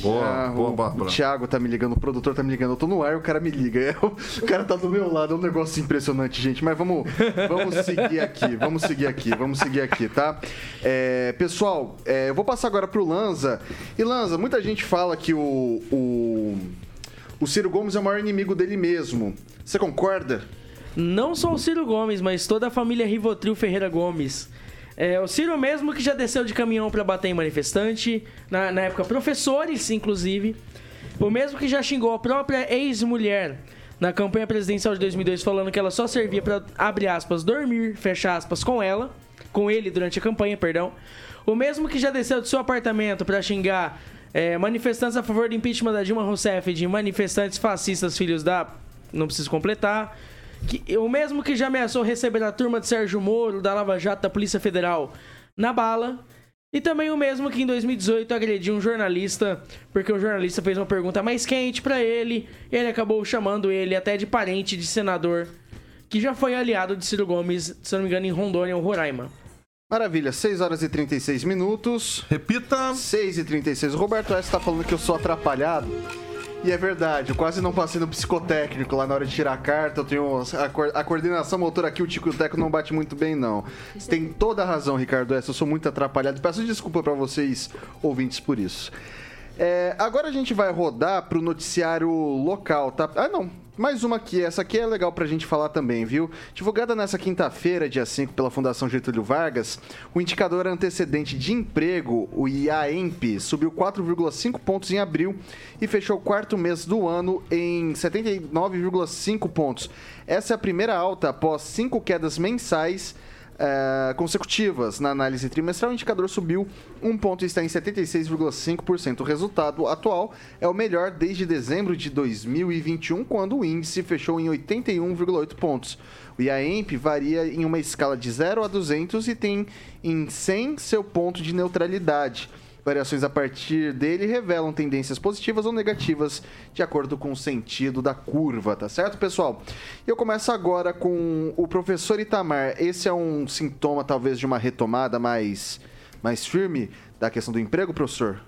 Boa, Ah, boa, o, Bárbara. o Thiago tá me ligando, o produtor tá me ligando. Eu tô no ar, o cara me liga. É, o, o cara tá do meu lado, é um negócio impressionante, gente. Mas vamos, vamos seguir aqui, vamos seguir aqui, vamos seguir aqui, tá? É, pessoal, é, eu vou passar agora pro Lanza. E Lanza, muita gente fala que o, o, o Ciro Gomes é o maior inimigo dele mesmo. Você concorda? Não só o Ciro Gomes, mas toda a família Rivotril Ferreira Gomes. É, o Ciro mesmo que já desceu de caminhão para bater em manifestante, na, na época professores, inclusive. O mesmo que já xingou a própria ex-mulher na campanha presidencial de 2002, falando que ela só servia para, abre aspas, dormir, fecha aspas, com ela, com ele durante a campanha, perdão. O mesmo que já desceu do seu apartamento para xingar É, manifestantes a favor do impeachment da Dilma Rousseff de manifestantes fascistas filhos da. Não preciso completar. Que, o mesmo que já ameaçou receber a turma de Sérgio Moro, da Lava Jato da Polícia Federal, na bala. E também o mesmo que em 2018 agrediu um jornalista, porque o jornalista fez uma pergunta mais quente para ele, e ele acabou chamando ele até de parente de senador, que já foi aliado de Ciro Gomes, se não me engano, em Rondônia ou Roraima. Maravilha, 6 horas e 36 minutos. Repita. 6 e 36. O Roberto S. tá falando que eu sou atrapalhado. E é verdade, eu quase não passei no psicotécnico lá na hora de tirar a carta. Eu tenho a, a coordenação motora aqui, o tico e o teco não bate muito bem, não. Você tem toda a razão, Ricardo S. Eu sou muito atrapalhado. Peço desculpa pra vocês, ouvintes, por isso. É, agora a gente vai rodar pro noticiário local, tá? Ah, não. Mais uma aqui. Essa aqui é legal pra gente falar também, viu? Divulgada nessa quinta-feira, dia 5, pela Fundação Getúlio Vargas, o indicador antecedente de emprego, o IAEMP, subiu 4,5 pontos em abril e fechou o quarto mês do ano em 79,5 pontos. Essa é a primeira alta após cinco quedas mensais eh, consecutivas. Na análise trimestral, o indicador subiu um ponto e está em 76,5%. O resultado atual é o melhor desde dezembro de 2021, quando o índice fechou em 81,8 pontos. O IAEMP varia em uma escala de 0 a 200 e tem em 100 seu ponto de neutralidade. Variações a partir dele revelam tendências positivas ou negativas de acordo com o sentido da curva, tá certo, pessoal? Eu começo agora com o professor Itamar. Esse é um sintoma, talvez, de uma retomada mais, mais firme da questão do emprego, professor?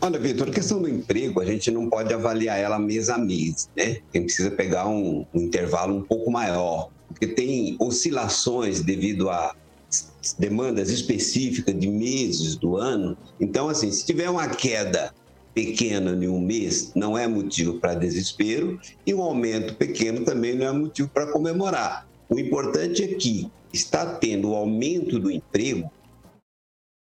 Olha, Vitor, a questão do emprego, a gente não pode avaliar ela mês a mês, né? Gente precisa pegar um, um intervalo um pouco maior, porque tem oscilações devido a demandas específicas de meses do ano. Então, assim, se tiver uma queda pequena em um mês, não é motivo para desespero, e um aumento pequeno também não é motivo para comemorar. O importante é que está tendo o aumento do emprego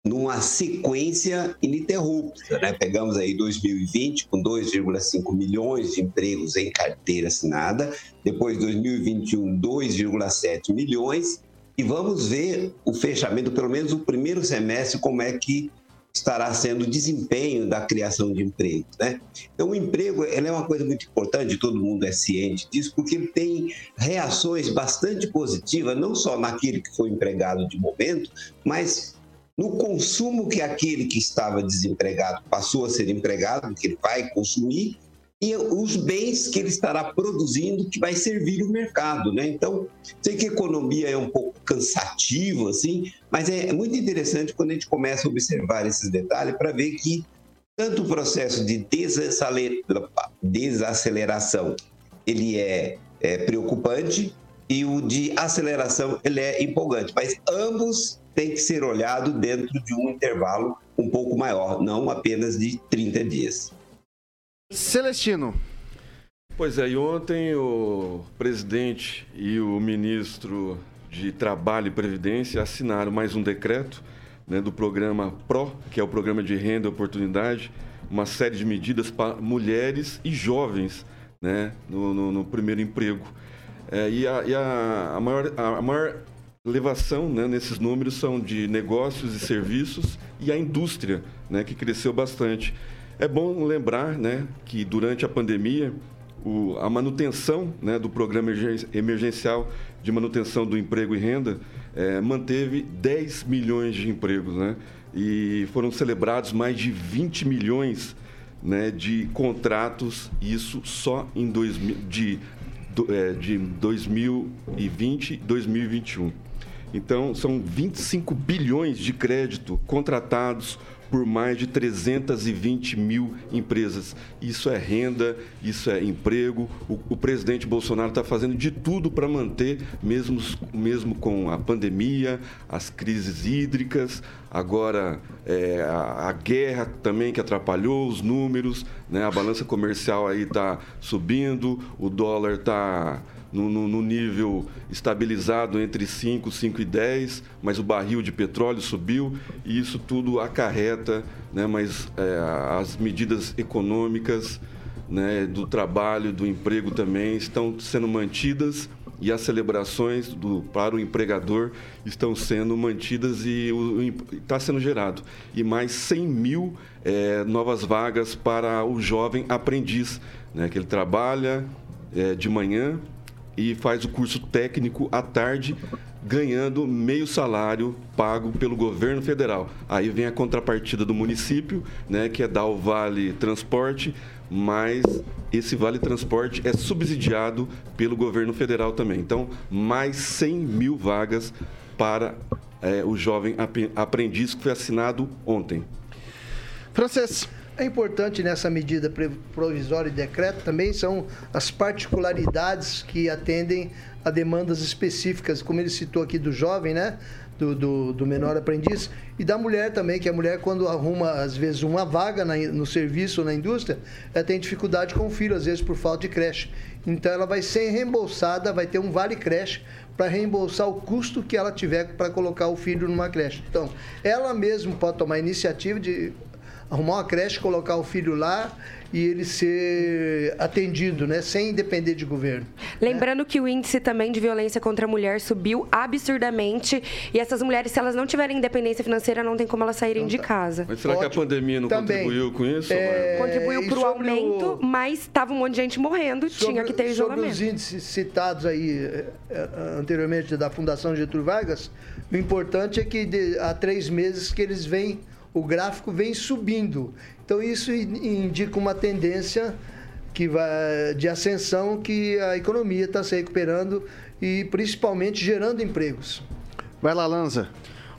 numa sequência ininterrupta. Né? Pegamos aí 2020 com 2,5 milhões de empregos em carteira assinada, depois 2021 2,7 milhões e vamos ver o fechamento, pelo menos o primeiro semestre, como é que estará sendo o desempenho da criação de empregos, né? Então, o emprego é uma coisa muito importante, todo mundo é ciente disso, porque ele tem reações bastante positivas, não só naquele que foi empregado de momento, mas no consumo que aquele que estava desempregado passou a ser empregado, que ele vai consumir, e os bens que ele estará produzindo que vai servir o mercado, né? Então, sei que economia é um pouco cansativo, assim, mas é muito interessante quando a gente começa a observar esses detalhes para ver que tanto o processo de desaceleração ele é, é preocupante e o de aceleração ele é empolgante, mas ambos têm que ser olhados dentro de um intervalo um pouco maior, não apenas de 30 dias. Celestino. Pois é, e ontem o presidente e o ministro de Trabalho e Previdência assinaram mais um decreto né, do programa PRO, que é o Programa de Renda e Oportunidade, uma série de medidas para mulheres e jovens né, no, no, no primeiro emprego. É, e a, e a, a, maior, a, maior elevação né, nesses números são de negócios e serviços e a indústria, né, que cresceu bastante. É bom lembrar né, que durante a pandemia, o, a manutenção né, do programa emergencial de manutenção do emprego e renda é, manteve 10 milhões de empregos. Né, e foram celebrados mais de 20 milhões né, de contratos, isso só em dois, de, é, de 2020 e 2021. Então, são 25 bilhões de crédito contratados por mais de 320 mil empresas. Isso é renda, isso é emprego. O, o presidente Bolsonaro está fazendo de tudo para manter, mesmo, mesmo com a pandemia, as crises hídricas, agora é, a, a, guerra também que atrapalhou os números, né? a balança comercial aí está subindo, o dólar está no, no, no, nível estabilizado entre 5, 5 e 10, mas o barril de petróleo subiu e isso tudo acarreta, né, mas é, as medidas econômicas né, do trabalho, do emprego também estão sendo mantidas e as celebrações do, para o empregador estão sendo mantidas e está sendo gerado. E mais 100 mil é, novas vagas para o jovem aprendiz, né, que ele trabalha é, de manhã e faz o curso técnico à tarde, ganhando meio salário pago pelo governo federal. Aí vem a contrapartida do município, né, que é dar o vale transporte, mas esse vale transporte é subsidiado pelo governo federal também. Então, mais 100 mil vagas para é, o jovem aprendiz que foi assinado ontem. Francês. É importante nessa medida provisória e decreto também são as particularidades que atendem a demandas específicas, como ele citou aqui do jovem, né? Do, do, do, menor aprendiz e da mulher também, que a mulher quando arruma às vezes uma vaga na, no serviço ou na indústria, ela tem dificuldade com o filho, às vezes por falta de creche. Então ela vai ser reembolsada, vai ter um vale creche para reembolsar o custo que ela tiver para colocar o filho numa creche. Então, ela mesma pode tomar iniciativa de arrumar uma creche, colocar o filho lá e ele ser atendido, né, sem depender de governo. Lembrando né? que o índice também de violência contra a mulher subiu absurdamente e essas mulheres, se elas não tiverem independência financeira, não tem como elas saírem não, de casa. Mas será Ótimo. que a pandemia não também, contribuiu com isso? É... Contribuiu para o aumento, mas estava um monte de gente morrendo, sobre, tinha que ter isolamento. Sobre os índices citados aí é, é, anteriormente da Fundação Getúlio Vargas, o importante é que de, há três meses que eles vêm o gráfico vem subindo. Então isso indica uma tendência que vai, de ascensão que a economia está se recuperando e principalmente gerando empregos. Vai lá, Lanza.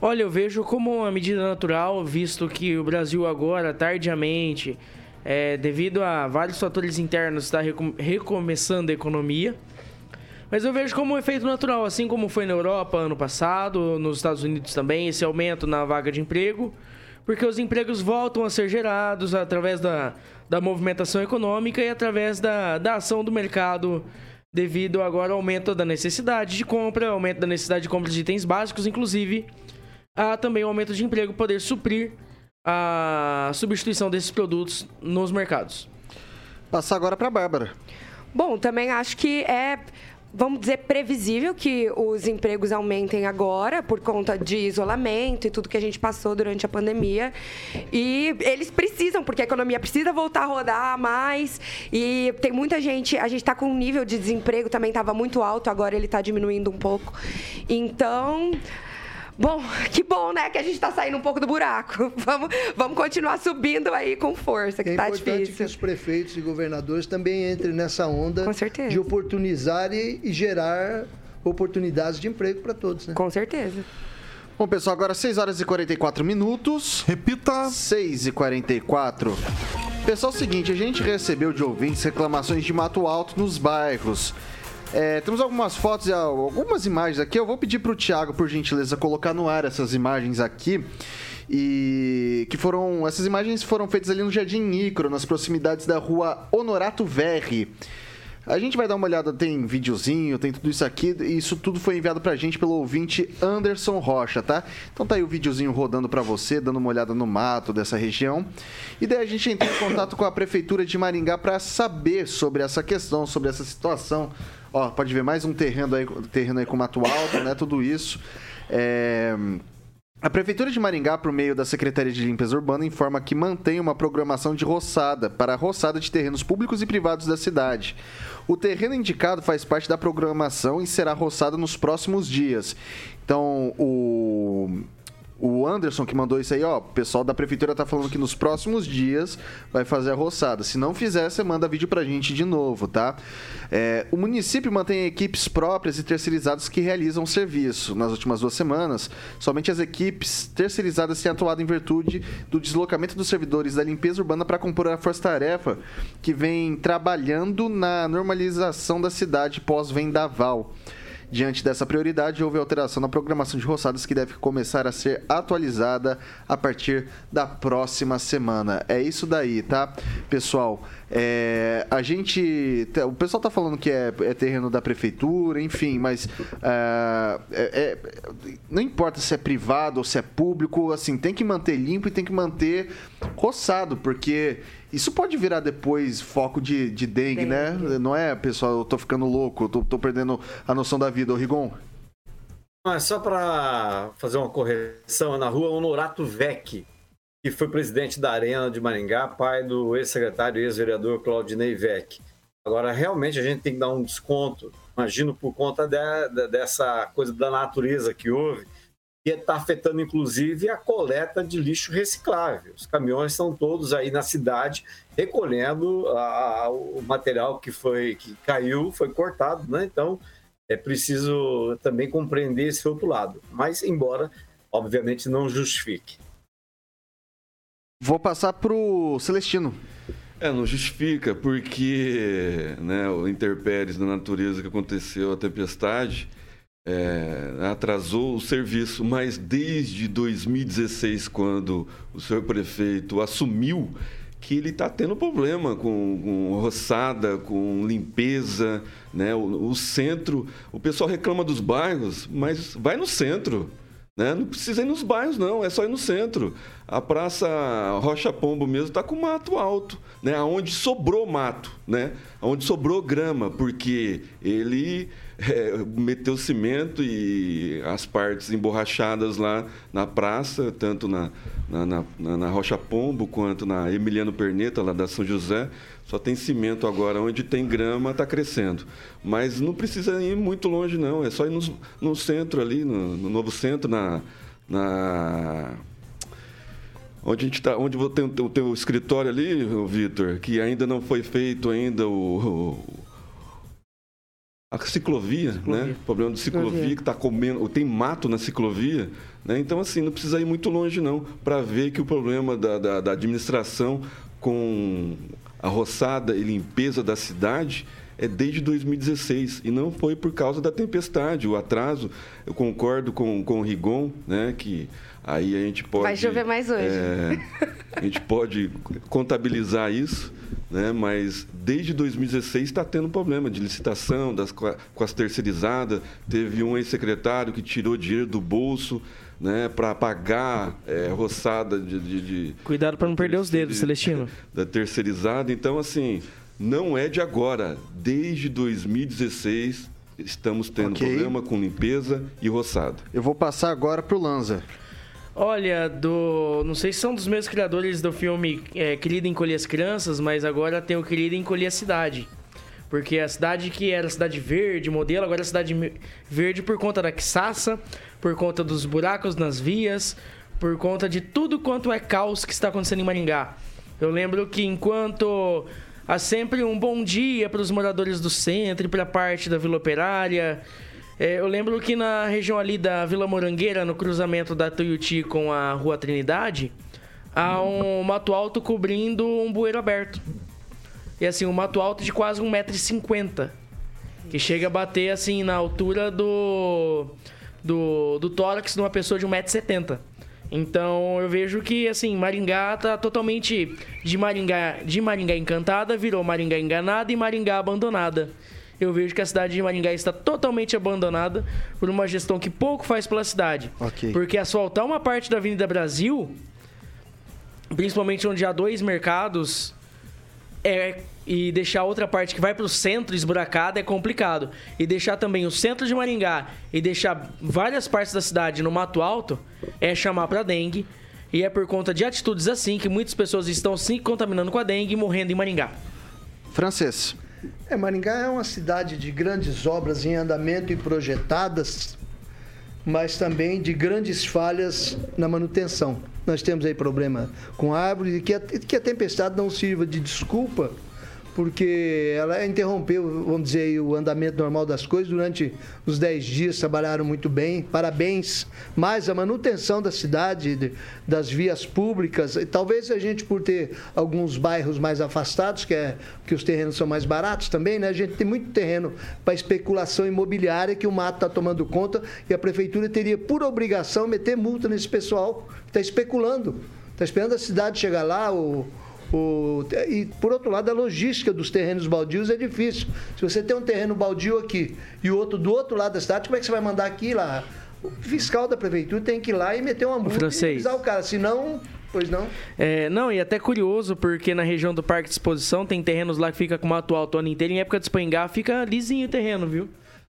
Olha, eu vejo como uma medida natural, visto que o Brasil agora, tardiamente, é, devido a vários fatores internos, está recom recomeçando a economia. Mas eu vejo como um efeito natural, assim como foi na Europa ano passado, nos Estados Unidos também, esse aumento na vaga de emprego porque os empregos voltam a ser gerados através da, da movimentação econômica e através da, da ação do mercado devido agora ao aumento da necessidade de compra, aumento da necessidade de compra de itens básicos, inclusive há também o aumento de emprego poder suprir a substituição desses produtos nos mercados. Passar agora para a Bárbara. Bom, também acho que é vamos dizer, previsível que os empregos aumentem agora por conta de isolamento e tudo que a gente passou durante a pandemia. E eles precisam, porque a economia precisa voltar a rodar mais. E tem muita gente, a gente está com um nível de desemprego também estava muito alto, agora ele está diminuindo um pouco. Então. Bom, que bom, né? Que a gente está saindo um pouco do buraco. Vamos, vamos continuar subindo aí com força, que é tá difícil. É importante que os prefeitos e governadores também entrem nessa onda de oportunizar e, e gerar oportunidades de emprego para todos, né? Com certeza. Bom, pessoal, agora 6 horas e 44 minutos. Repita. 6 e 44. Pessoal, é o seguinte, a gente recebeu de ouvintes reclamações de mato alto nos bairros. É, temos algumas fotos e algumas imagens aqui. Eu vou pedir para o Thiago, por gentileza, colocar no ar essas imagens aqui. E que foram. Essas imagens foram feitas ali no Jardim Nicro, nas proximidades da rua Honorato Verri. A gente vai dar uma olhada, tem videozinho, tem tudo isso aqui. E isso tudo foi enviado pra gente pelo ouvinte Anderson Rocha, tá? Então tá aí o videozinho rodando para você, dando uma olhada no mato dessa região. E daí a gente entrou em contato com a prefeitura de Maringá para saber sobre essa questão, sobre essa situação Ó, pode ver mais um terreno aí, terreno aí com mato alto, né? Tudo isso. É... A Prefeitura de Maringá, por meio da Secretaria de Limpeza Urbana, informa que mantém uma programação de roçada para a roçada de terrenos públicos e privados da cidade. O terreno indicado faz parte da programação e será roçado nos próximos dias. Então, o o Anderson que mandou isso aí, ó, o pessoal da prefeitura tá falando que nos próximos dias vai fazer a roçada. Se não fizer, você manda vídeo pra gente de novo, tá? É, o município mantém equipes próprias e terceirizadas que realizam o serviço. Nas últimas duas semanas, somente as equipes terceirizadas têm atuado em virtude do deslocamento dos servidores da limpeza urbana para compor a força-tarefa que vem trabalhando na normalização da cidade pós-vendaval. Diante dessa prioridade, houve alteração na programação de roçadas que deve começar a ser atualizada a partir da próxima semana. É isso daí, tá? Pessoal, É, a gente. O pessoal tá falando que é, é terreno da prefeitura, enfim, mas é, é, não importa se é privado ou se é público, assim, tem que manter limpo e tem que manter roçado, porque isso pode virar depois foco de, de dengue, né? dengue, né? Não é, pessoal, eu tô ficando louco, eu tô, tô perdendo a noção da vida. Ô, Rigon? Mas só para fazer uma correção, na rua Honorato Vec, que foi presidente da Arena de Maringá, pai do ex-secretário e ex-vereador Claudinei Vec. Agora, realmente, a gente tem que dar um desconto, imagino, por conta de, de, dessa coisa da natureza que houve, que está afetando, inclusive, a coleta de lixo reciclável. Os caminhões estão todos aí na cidade recolhendo a, a, o material que foi que caiu, foi cortado, né? Então, é preciso também compreender esse outro lado. Mas, embora, obviamente, não justifique. Vou passar para o Celestino. É, não justifica, porque né, o interpéries da natureza que aconteceu, a tempestade, é, atrasou o serviço, mas desde 2016, quando o senhor prefeito assumiu que ele está tendo problema com, com, roçada, com limpeza, né? O, o, centro, o pessoal reclama dos bairros, mas vai no centro, né? Não precisa ir nos bairros não, é só ir no centro. A Praça Rocha Pombo mesmo está com mato alto, né? Onde sobrou mato, né? Onde sobrou grama, porque ele é, meteu cimento e as partes emborrachadas lá na praça, tanto na, na, na, na Rocha Pombo quanto na Emiliano Perneta, lá da São José. Só tem cimento agora, onde tem grama está crescendo. Mas não precisa ir muito longe, não. É só ir no, no centro ali, no, no novo centro, na, na onde a gente está, onde tem o teu escritório ali, Vitor, que ainda não foi feito ainda o, o a ciclovia, ciclovia. né? O problema de ciclovia, ciclovia. que está comendo, tem mato na ciclovia, né? Então assim não precisa ir muito longe não para ver que o problema da, da, da administração com a roçada e limpeza da cidade é desde 2016 e não foi por causa da tempestade, o atraso. Eu concordo com, com o Rigon, né, que aí a gente pode. Vai chover mais hoje. É, a gente pode contabilizar isso, né? mas desde 2016 está tendo problema de licitação das, com as terceirizadas. Teve um ex-secretário que tirou dinheiro do bolso né, para pagar é, roçada de, de, de Cuidado para não perder os dedos, Celestino. Da terceirizada. Então, assim, não é de agora. Desde 2016 estamos tendo okay. problema com limpeza e roçada. Eu vou passar agora para o Lanza. Olha, do. Não sei se são dos meus criadores do filme é, Querido Encolher as Crianças, mas agora tem o Querido Encolher a Cidade. Porque a cidade que era cidade verde, modelo, agora é cidade verde por conta da quiçaça, por conta dos buracos nas vias, por conta de tudo quanto é caos que está acontecendo em Maringá. Eu lembro que enquanto há sempre um bom dia para os moradores do centro e para a parte da Vila Operária, é, eu lembro que na região ali da Vila Morangueira, no cruzamento da Tuiuti com a Rua Trinidade, há um mato alto cobrindo um bueiro aberto. E assim, um mato alto de quase 1,50m. Que chega a bater assim na altura do, do, do tórax de uma pessoa de 1,70m. Então eu vejo que assim, Maringá tá totalmente de Maringá, de Maringá encantada, virou Maringá enganada e Maringá abandonada eu vejo que a cidade de Maringá está totalmente abandonada por uma gestão que pouco faz pela cidade. Okay. Porque asfaltar uma parte da Avenida Brasil, principalmente onde há dois mercados, é, e deixar outra parte que vai para o centro esburacada é complicado. E deixar também o centro de Maringá e deixar várias partes da cidade no mato alto é chamar para dengue. E é por conta de atitudes assim que muitas pessoas estão se contaminando com a dengue e morrendo em Maringá. Francês. É, Maringá é uma cidade de grandes obras em andamento e projetadas, mas também de grandes falhas na manutenção. Nós temos aí problema com árvores e que a, que a tempestade não sirva de desculpa porque ela interrompeu, vamos dizer, o andamento normal das coisas durante os 10 dias, trabalharam muito bem, parabéns. Mas a manutenção da cidade, das vias públicas, talvez a gente, por ter alguns bairros mais afastados, que, é, que os terrenos são mais baratos também, né? A gente tem muito terreno para especulação imobiliária que o mato está tomando conta e a prefeitura teria, por obrigação, meter multa nesse pessoal que está especulando. Está esperando a cidade chegar lá, o O, e, por outro lado, a logística dos terrenos baldios é difícil. Se você tem um terreno baldio aqui e o outro do outro lado da cidade, como é que você vai mandar aqui lá? O fiscal da prefeitura tem que ir lá e meter uma multa e avisar o cara. Senão, pois não. É, não, e até curioso, porque na região do Parque de Exposição tem terrenos lá que fica com uma atual tona inteira. Em época de espangar, fica lisinho o terreno, viu?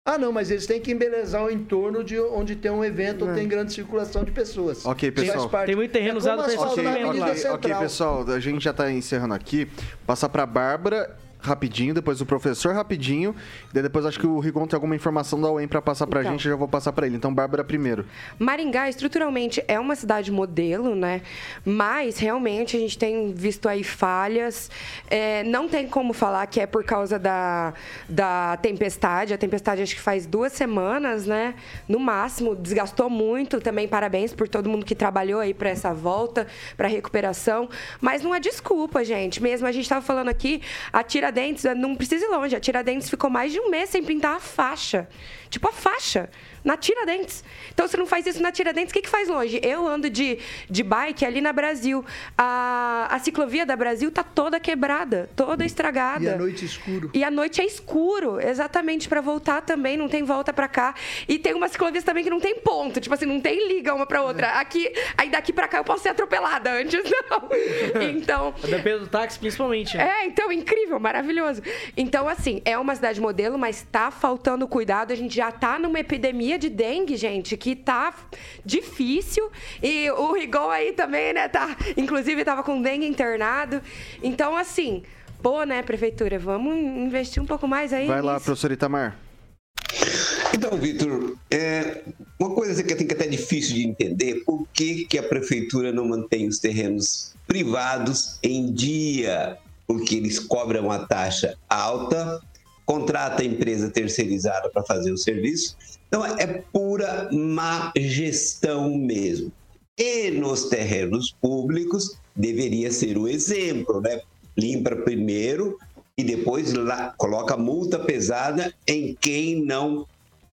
Ah, não, mas eles têm que embelezar o entorno de onde tem um evento ou É. tem grande circulação de pessoas. Ok, pessoal. Tem muito terreno É usado estacionamento Avenida lá. Ok, pessoal, a gente já tá encerrando aqui. Passar pra Bárbara rapidinho, depois o professor rapidinho, daí depois acho que o Rigon tem alguma informação da UEM pra passar pra Então. gente, eu já vou passar pra ele. Então, Bárbara primeiro. Maringá, estruturalmente, é uma cidade modelo, né? Mas, realmente, a gente tem visto aí falhas. É, não tem como falar que é por causa da, da tempestade. A tempestade, acho que faz duas semanas, né? No máximo, desgastou muito. Também parabéns por todo mundo que trabalhou aí para essa volta, para recuperação. Mas não é desculpa, gente. Mesmo a gente estava falando aqui, a Tiradentes, não precisa ir longe, a Tiradentes ficou mais de um mês sem pintar a faixa. Tipo, a faixa. Na Tiradentes. Então, se não faz isso na Tiradentes, o que, que faz longe? Eu ando de, de bike ali na Brasil. A, a ciclovia da Brasil tá toda quebrada, toda estragada. E a noite escuro. E a noite é escuro, exatamente, para voltar também, não tem volta para cá. E tem umas ciclovias também que não tem ponto, tipo assim, não tem liga uma para outra. Aqui, aí daqui para cá eu posso ser atropelada, antes não. Então, Depende do táxi, principalmente. né? é, então, incrível, maravilhoso. Então, assim, é uma cidade modelo, mas tá faltando cuidado. A gente já tá numa epidemia de dengue, gente, que tá difícil. E o Rigon aí também, né, tá... Inclusive, tava com dengue internado. Então, assim, pô, né, prefeitura, vamos investir um pouco mais aí Vai lá, nisso. professor Itamar. Então, Vitor, é, uma coisa que é até difícil de entender, por que, que a prefeitura não mantém os terrenos privados em dia? Porque eles cobram uma taxa alta, contrata a empresa terceirizada para fazer o serviço. Então, é pura má gestão mesmo. E nos terrenos públicos deveria ser o exemplo, né? Limpa primeiro e depois lá, coloca multa pesada em quem não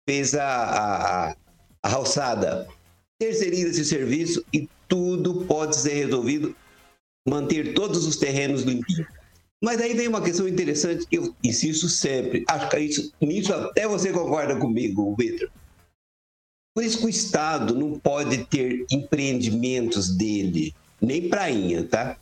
fez a, a, a roçada. Terceiriza esse serviço e tudo pode ser resolvido, manter todos os terrenos limpinhos. Mas aí vem uma questão interessante que eu insisto sempre. Acho que isso, nisso até você concorda comigo, Vitor. Por isso que o Estado não pode ter empreendimentos dele, nem prainha, tá?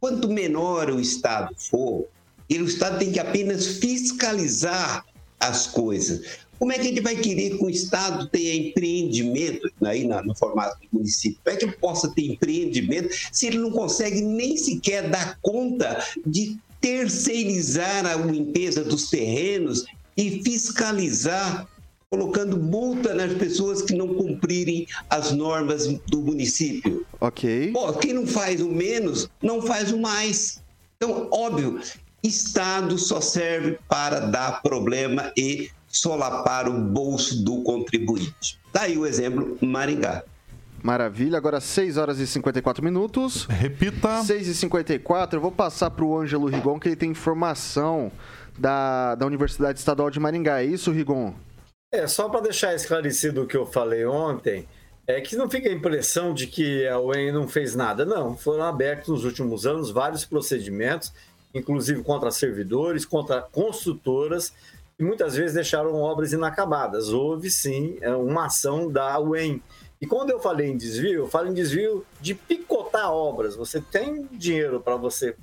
Quanto menor o Estado for, ele, o Estado tem que apenas fiscalizar as coisas. Como é que ele vai querer que o Estado tenha empreendimento aí na- no formato do município? Como é que ele possa ter empreendimento se ele não consegue nem sequer dar conta de terceirizar a limpeza dos terrenos e fiscalizar, colocando multa nas pessoas que não cumprirem as normas do município? Ok. Pô, quem não faz o menos, não faz o mais. Então, óbvio, Estado só serve para dar problema e solapar o bolso do contribuinte. Daí o exemplo Maringá. Maravilha, agora 6 horas e 54 minutos. Repita. 6 e 54 eu vou passar para o Ângelo Rigon, que ele tem informação da, da Universidade Estadual de Maringá. É isso, Rigon? É, só para deixar esclarecido o que eu falei ontem, é que não fica a impressão de que a UEM não fez nada. Não, foram abertos nos últimos anos vários procedimentos, inclusive contra servidores, contra construtoras, muitas vezes deixaram obras inacabadas. Houve sim é, uma ação da UEM. E quando eu falei em desvio, eu falo em desvio de picotar obras. Você tem dinheiro para você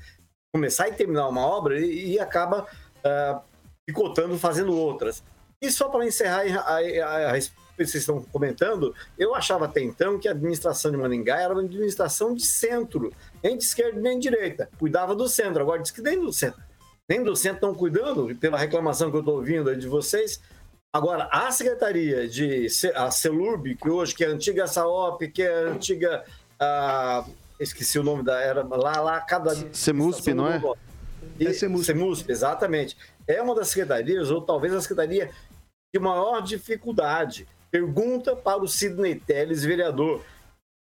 começar e terminar uma obra e, e acaba ah, picotando, fazendo outras. E só para encerrar a, que vocês estão comentando, eu achava até então que a administração de Maningá era uma administração de centro, nem de esquerda nem de direita. Cuidava do centro. Agora diz que nem do centro. Nem do centro estão cuidando, pela reclamação que eu estou ouvindo aí de vocês. Agora, a Secretaria de a Celurb, que hoje que é a antiga SAOP, que é a antiga. ah, esqueci o nome da. Era lá, lá cada. Semusp, não é? É Semusp. exatamente. É uma das secretarias, ou talvez a secretaria de maior dificuldade. Pergunta para o Sidney Telles, vereador.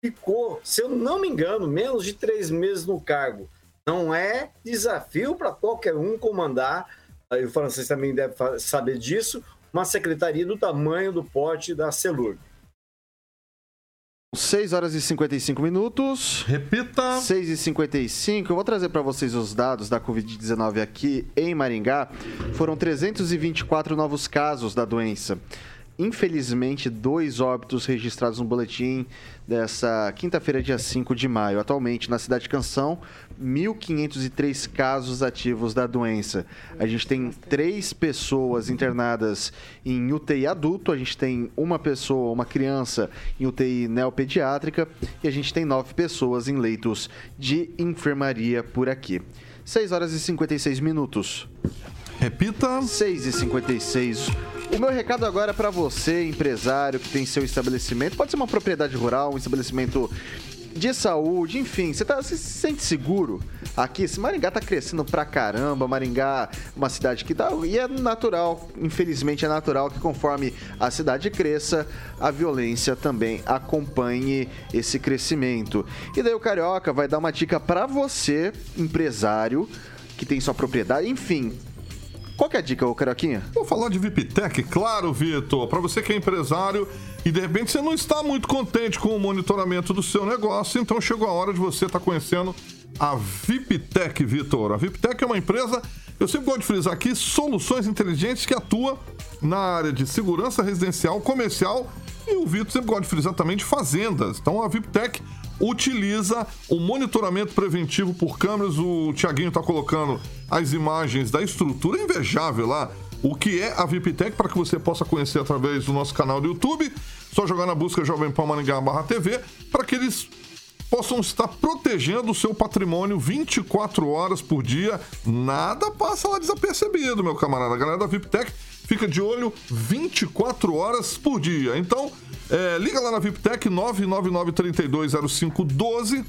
Ficou, se eu não me engano, menos de três meses no cargo. Não é desafio para qualquer um comandar, aí o francês também deve saber disso, uma secretaria do tamanho do porte da Celur. 6 horas e 55 minutos. Repita. 6 e 55. Eu vou trazer para vocês os dados da Covid-19 aqui em Maringá. Foram 324 novos casos da doença. Infelizmente, dois óbitos registrados no boletim dessa quinta-feira, dia 5 de maio. Atualmente, na cidade de Canção, 1.503 casos ativos da doença. A gente tem três pessoas internadas em UTI adulto, a gente tem uma pessoa, uma criança, em UTI neopediátrica e a gente tem nove pessoas em leitos de enfermaria por aqui. 6 horas e 56 minutos. Repita. 6 e 56 o meu recado agora é para você, empresário que tem seu estabelecimento, pode ser uma propriedade rural, um estabelecimento de saúde, enfim, você, tá, você se sente seguro aqui? Se Maringá tá crescendo pra caramba, Maringá uma cidade que dá. E é natural, infelizmente é natural que conforme a cidade cresça, a violência também acompanhe esse crescimento. E daí o Carioca vai dar uma dica para você, empresário, que tem sua propriedade, enfim, qual que é a dica, ô Carioquinha? Vou falar de VIPTech, claro, Vitor. Para você que é empresário e de repente você não está muito contente com o monitoramento do seu negócio, então chegou a hora de você estar tá conhecendo a VIPTech, Vitor. A VIPTech é uma empresa, eu sempre gosto de frisar aqui, soluções inteligentes que atua na área de segurança residencial, comercial e o Vitor sempre gosta de frisar também de fazendas. Então a VIPTech utiliza o monitoramento preventivo por câmeras. O Tiaguinho está colocando as imagens da estrutura invejável lá. O que é a VIPTech para que você possa conhecer através do nosso canal do YouTube. Só jogar na busca Jovem Pan Maringá barra TV para que eles possam estar protegendo o seu patrimônio 24 horas por dia. Nada passa lá desapercebido, meu camarada. A galera da VIPTech fica de olho 24 horas por dia. Então, é, liga lá na VIPTech 999320512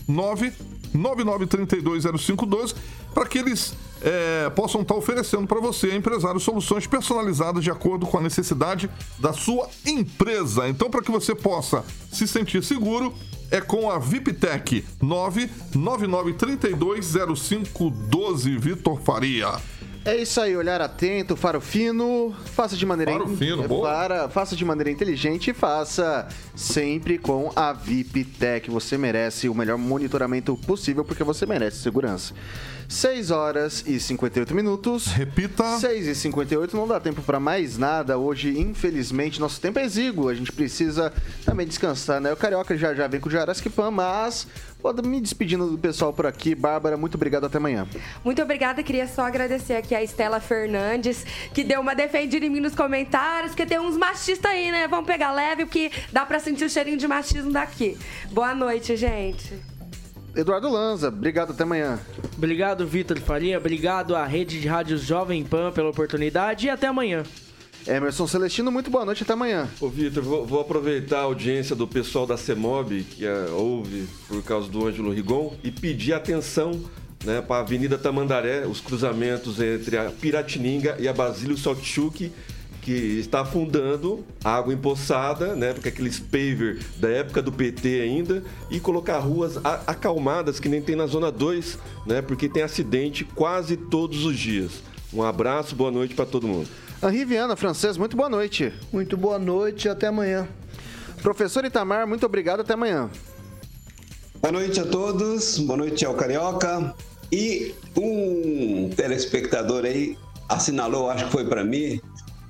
999320512 para que eles é, possam estar oferecendo para você, empresário, soluções personalizadas de acordo com a necessidade da sua empresa. Então, para que você possa se sentir seguro, é com a VIPTech 999320512 Vitor Faria. É isso aí, olhar atento, faro fino, faça de maneira faro fino, boa. Para, faça de maneira inteligente e faça sempre com a VIP Tech. Você merece o melhor monitoramento possível porque você merece segurança. 6 horas e 58 minutos. Repita. 6 e 58, não dá tempo para mais nada. Hoje, infelizmente, nosso tempo é exíguo. A gente precisa também descansar, né? O Carioca já já vem com o Jurassic Pan, mas Vou me despedindo do pessoal por aqui. Bárbara, muito obrigado. Até amanhã. Muito obrigada. Queria só agradecer aqui a Estela Fernandes, que deu uma defendida em mim nos comentários, porque tem uns machistas aí, né? Vamos pegar leve, porque dá pra sentir o cheirinho de machismo daqui. Boa noite, gente. Eduardo Lanza, obrigado, até amanhã. Obrigado, Vitor Faria. Obrigado à Rede de Rádios Jovem Pan pela oportunidade e até amanhã. Emerson Celestino, muito boa noite, até amanhã. Ô, Vitor, vou, vou, aproveitar a audiência do pessoal da CEMOB, que é, ouve por causa do Ângelo Rigon, e pedir atenção né, para a Avenida Tamandaré, os cruzamentos entre a Piratininga e a Basílio Sokchuk, que está afundando água empoçada, né, porque aqueles paver da época do PT ainda, e colocar ruas acalmadas que nem tem na Zona 2, né, porque tem acidente quase todos os dias. Um abraço, boa noite para todo mundo. Henri Viana, francês, muito boa noite. Muito boa noite e até amanhã. Professor Itamar, muito obrigado, até amanhã. Boa noite a todos, boa noite ao Carioca. E um telespectador aí assinalou, acho que foi para mim,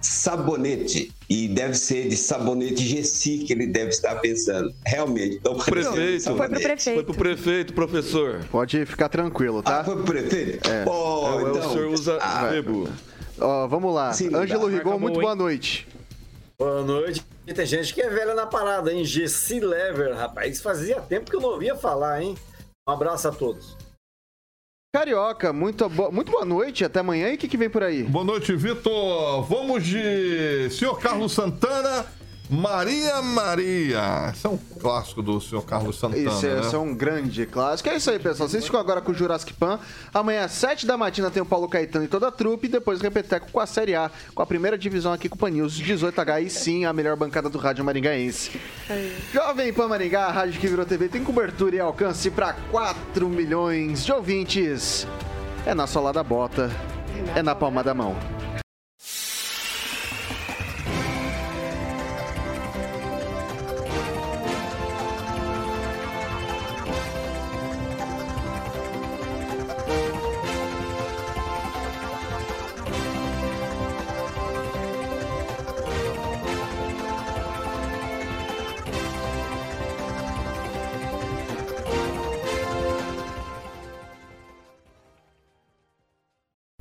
sabonete. E deve ser de sabonete Gessi que ele deve estar pensando. Realmente. Então, prefeito. Foi pro prefeito. Foi pro prefeito, professor. Pode ficar tranquilo, tá? Ah, foi pro prefeito? É. Oh, é, então, o senhor usa ah, Ó, vamos lá. Sim, Ângelo tá. Rigon, muito boa hein? noite. Boa noite. E tem gente que é velha na parada, hein? Gessi Lever, rapaz. Fazia tempo que eu não ouvia falar, hein? Um abraço a todos. Carioca, muito, bo... muito boa noite, até amanhã. E o que, que vem por aí? Boa noite, Vitor. Vamos de senhor Carlos Santana, Maria Maria. Esse é um clássico do senhor Carlos Santana. Esse, é- né? esse é um grande clássico. É isso aí, pessoal. Vocês ficam agora com o Jurassic Pan. Amanhã, às 7 da matina, tem o Paulo Caetano e toda a trupe. E depois Repeteco com a Série A, com a primeira divisão aqui com o Pan News 18H. E sim, a melhor bancada do rádio maringaense. Jovem Pan Maringá, a rádio que virou TV, tem cobertura e alcance para 4 milhões de ouvintes. É na sola da bota, é na palma da mão.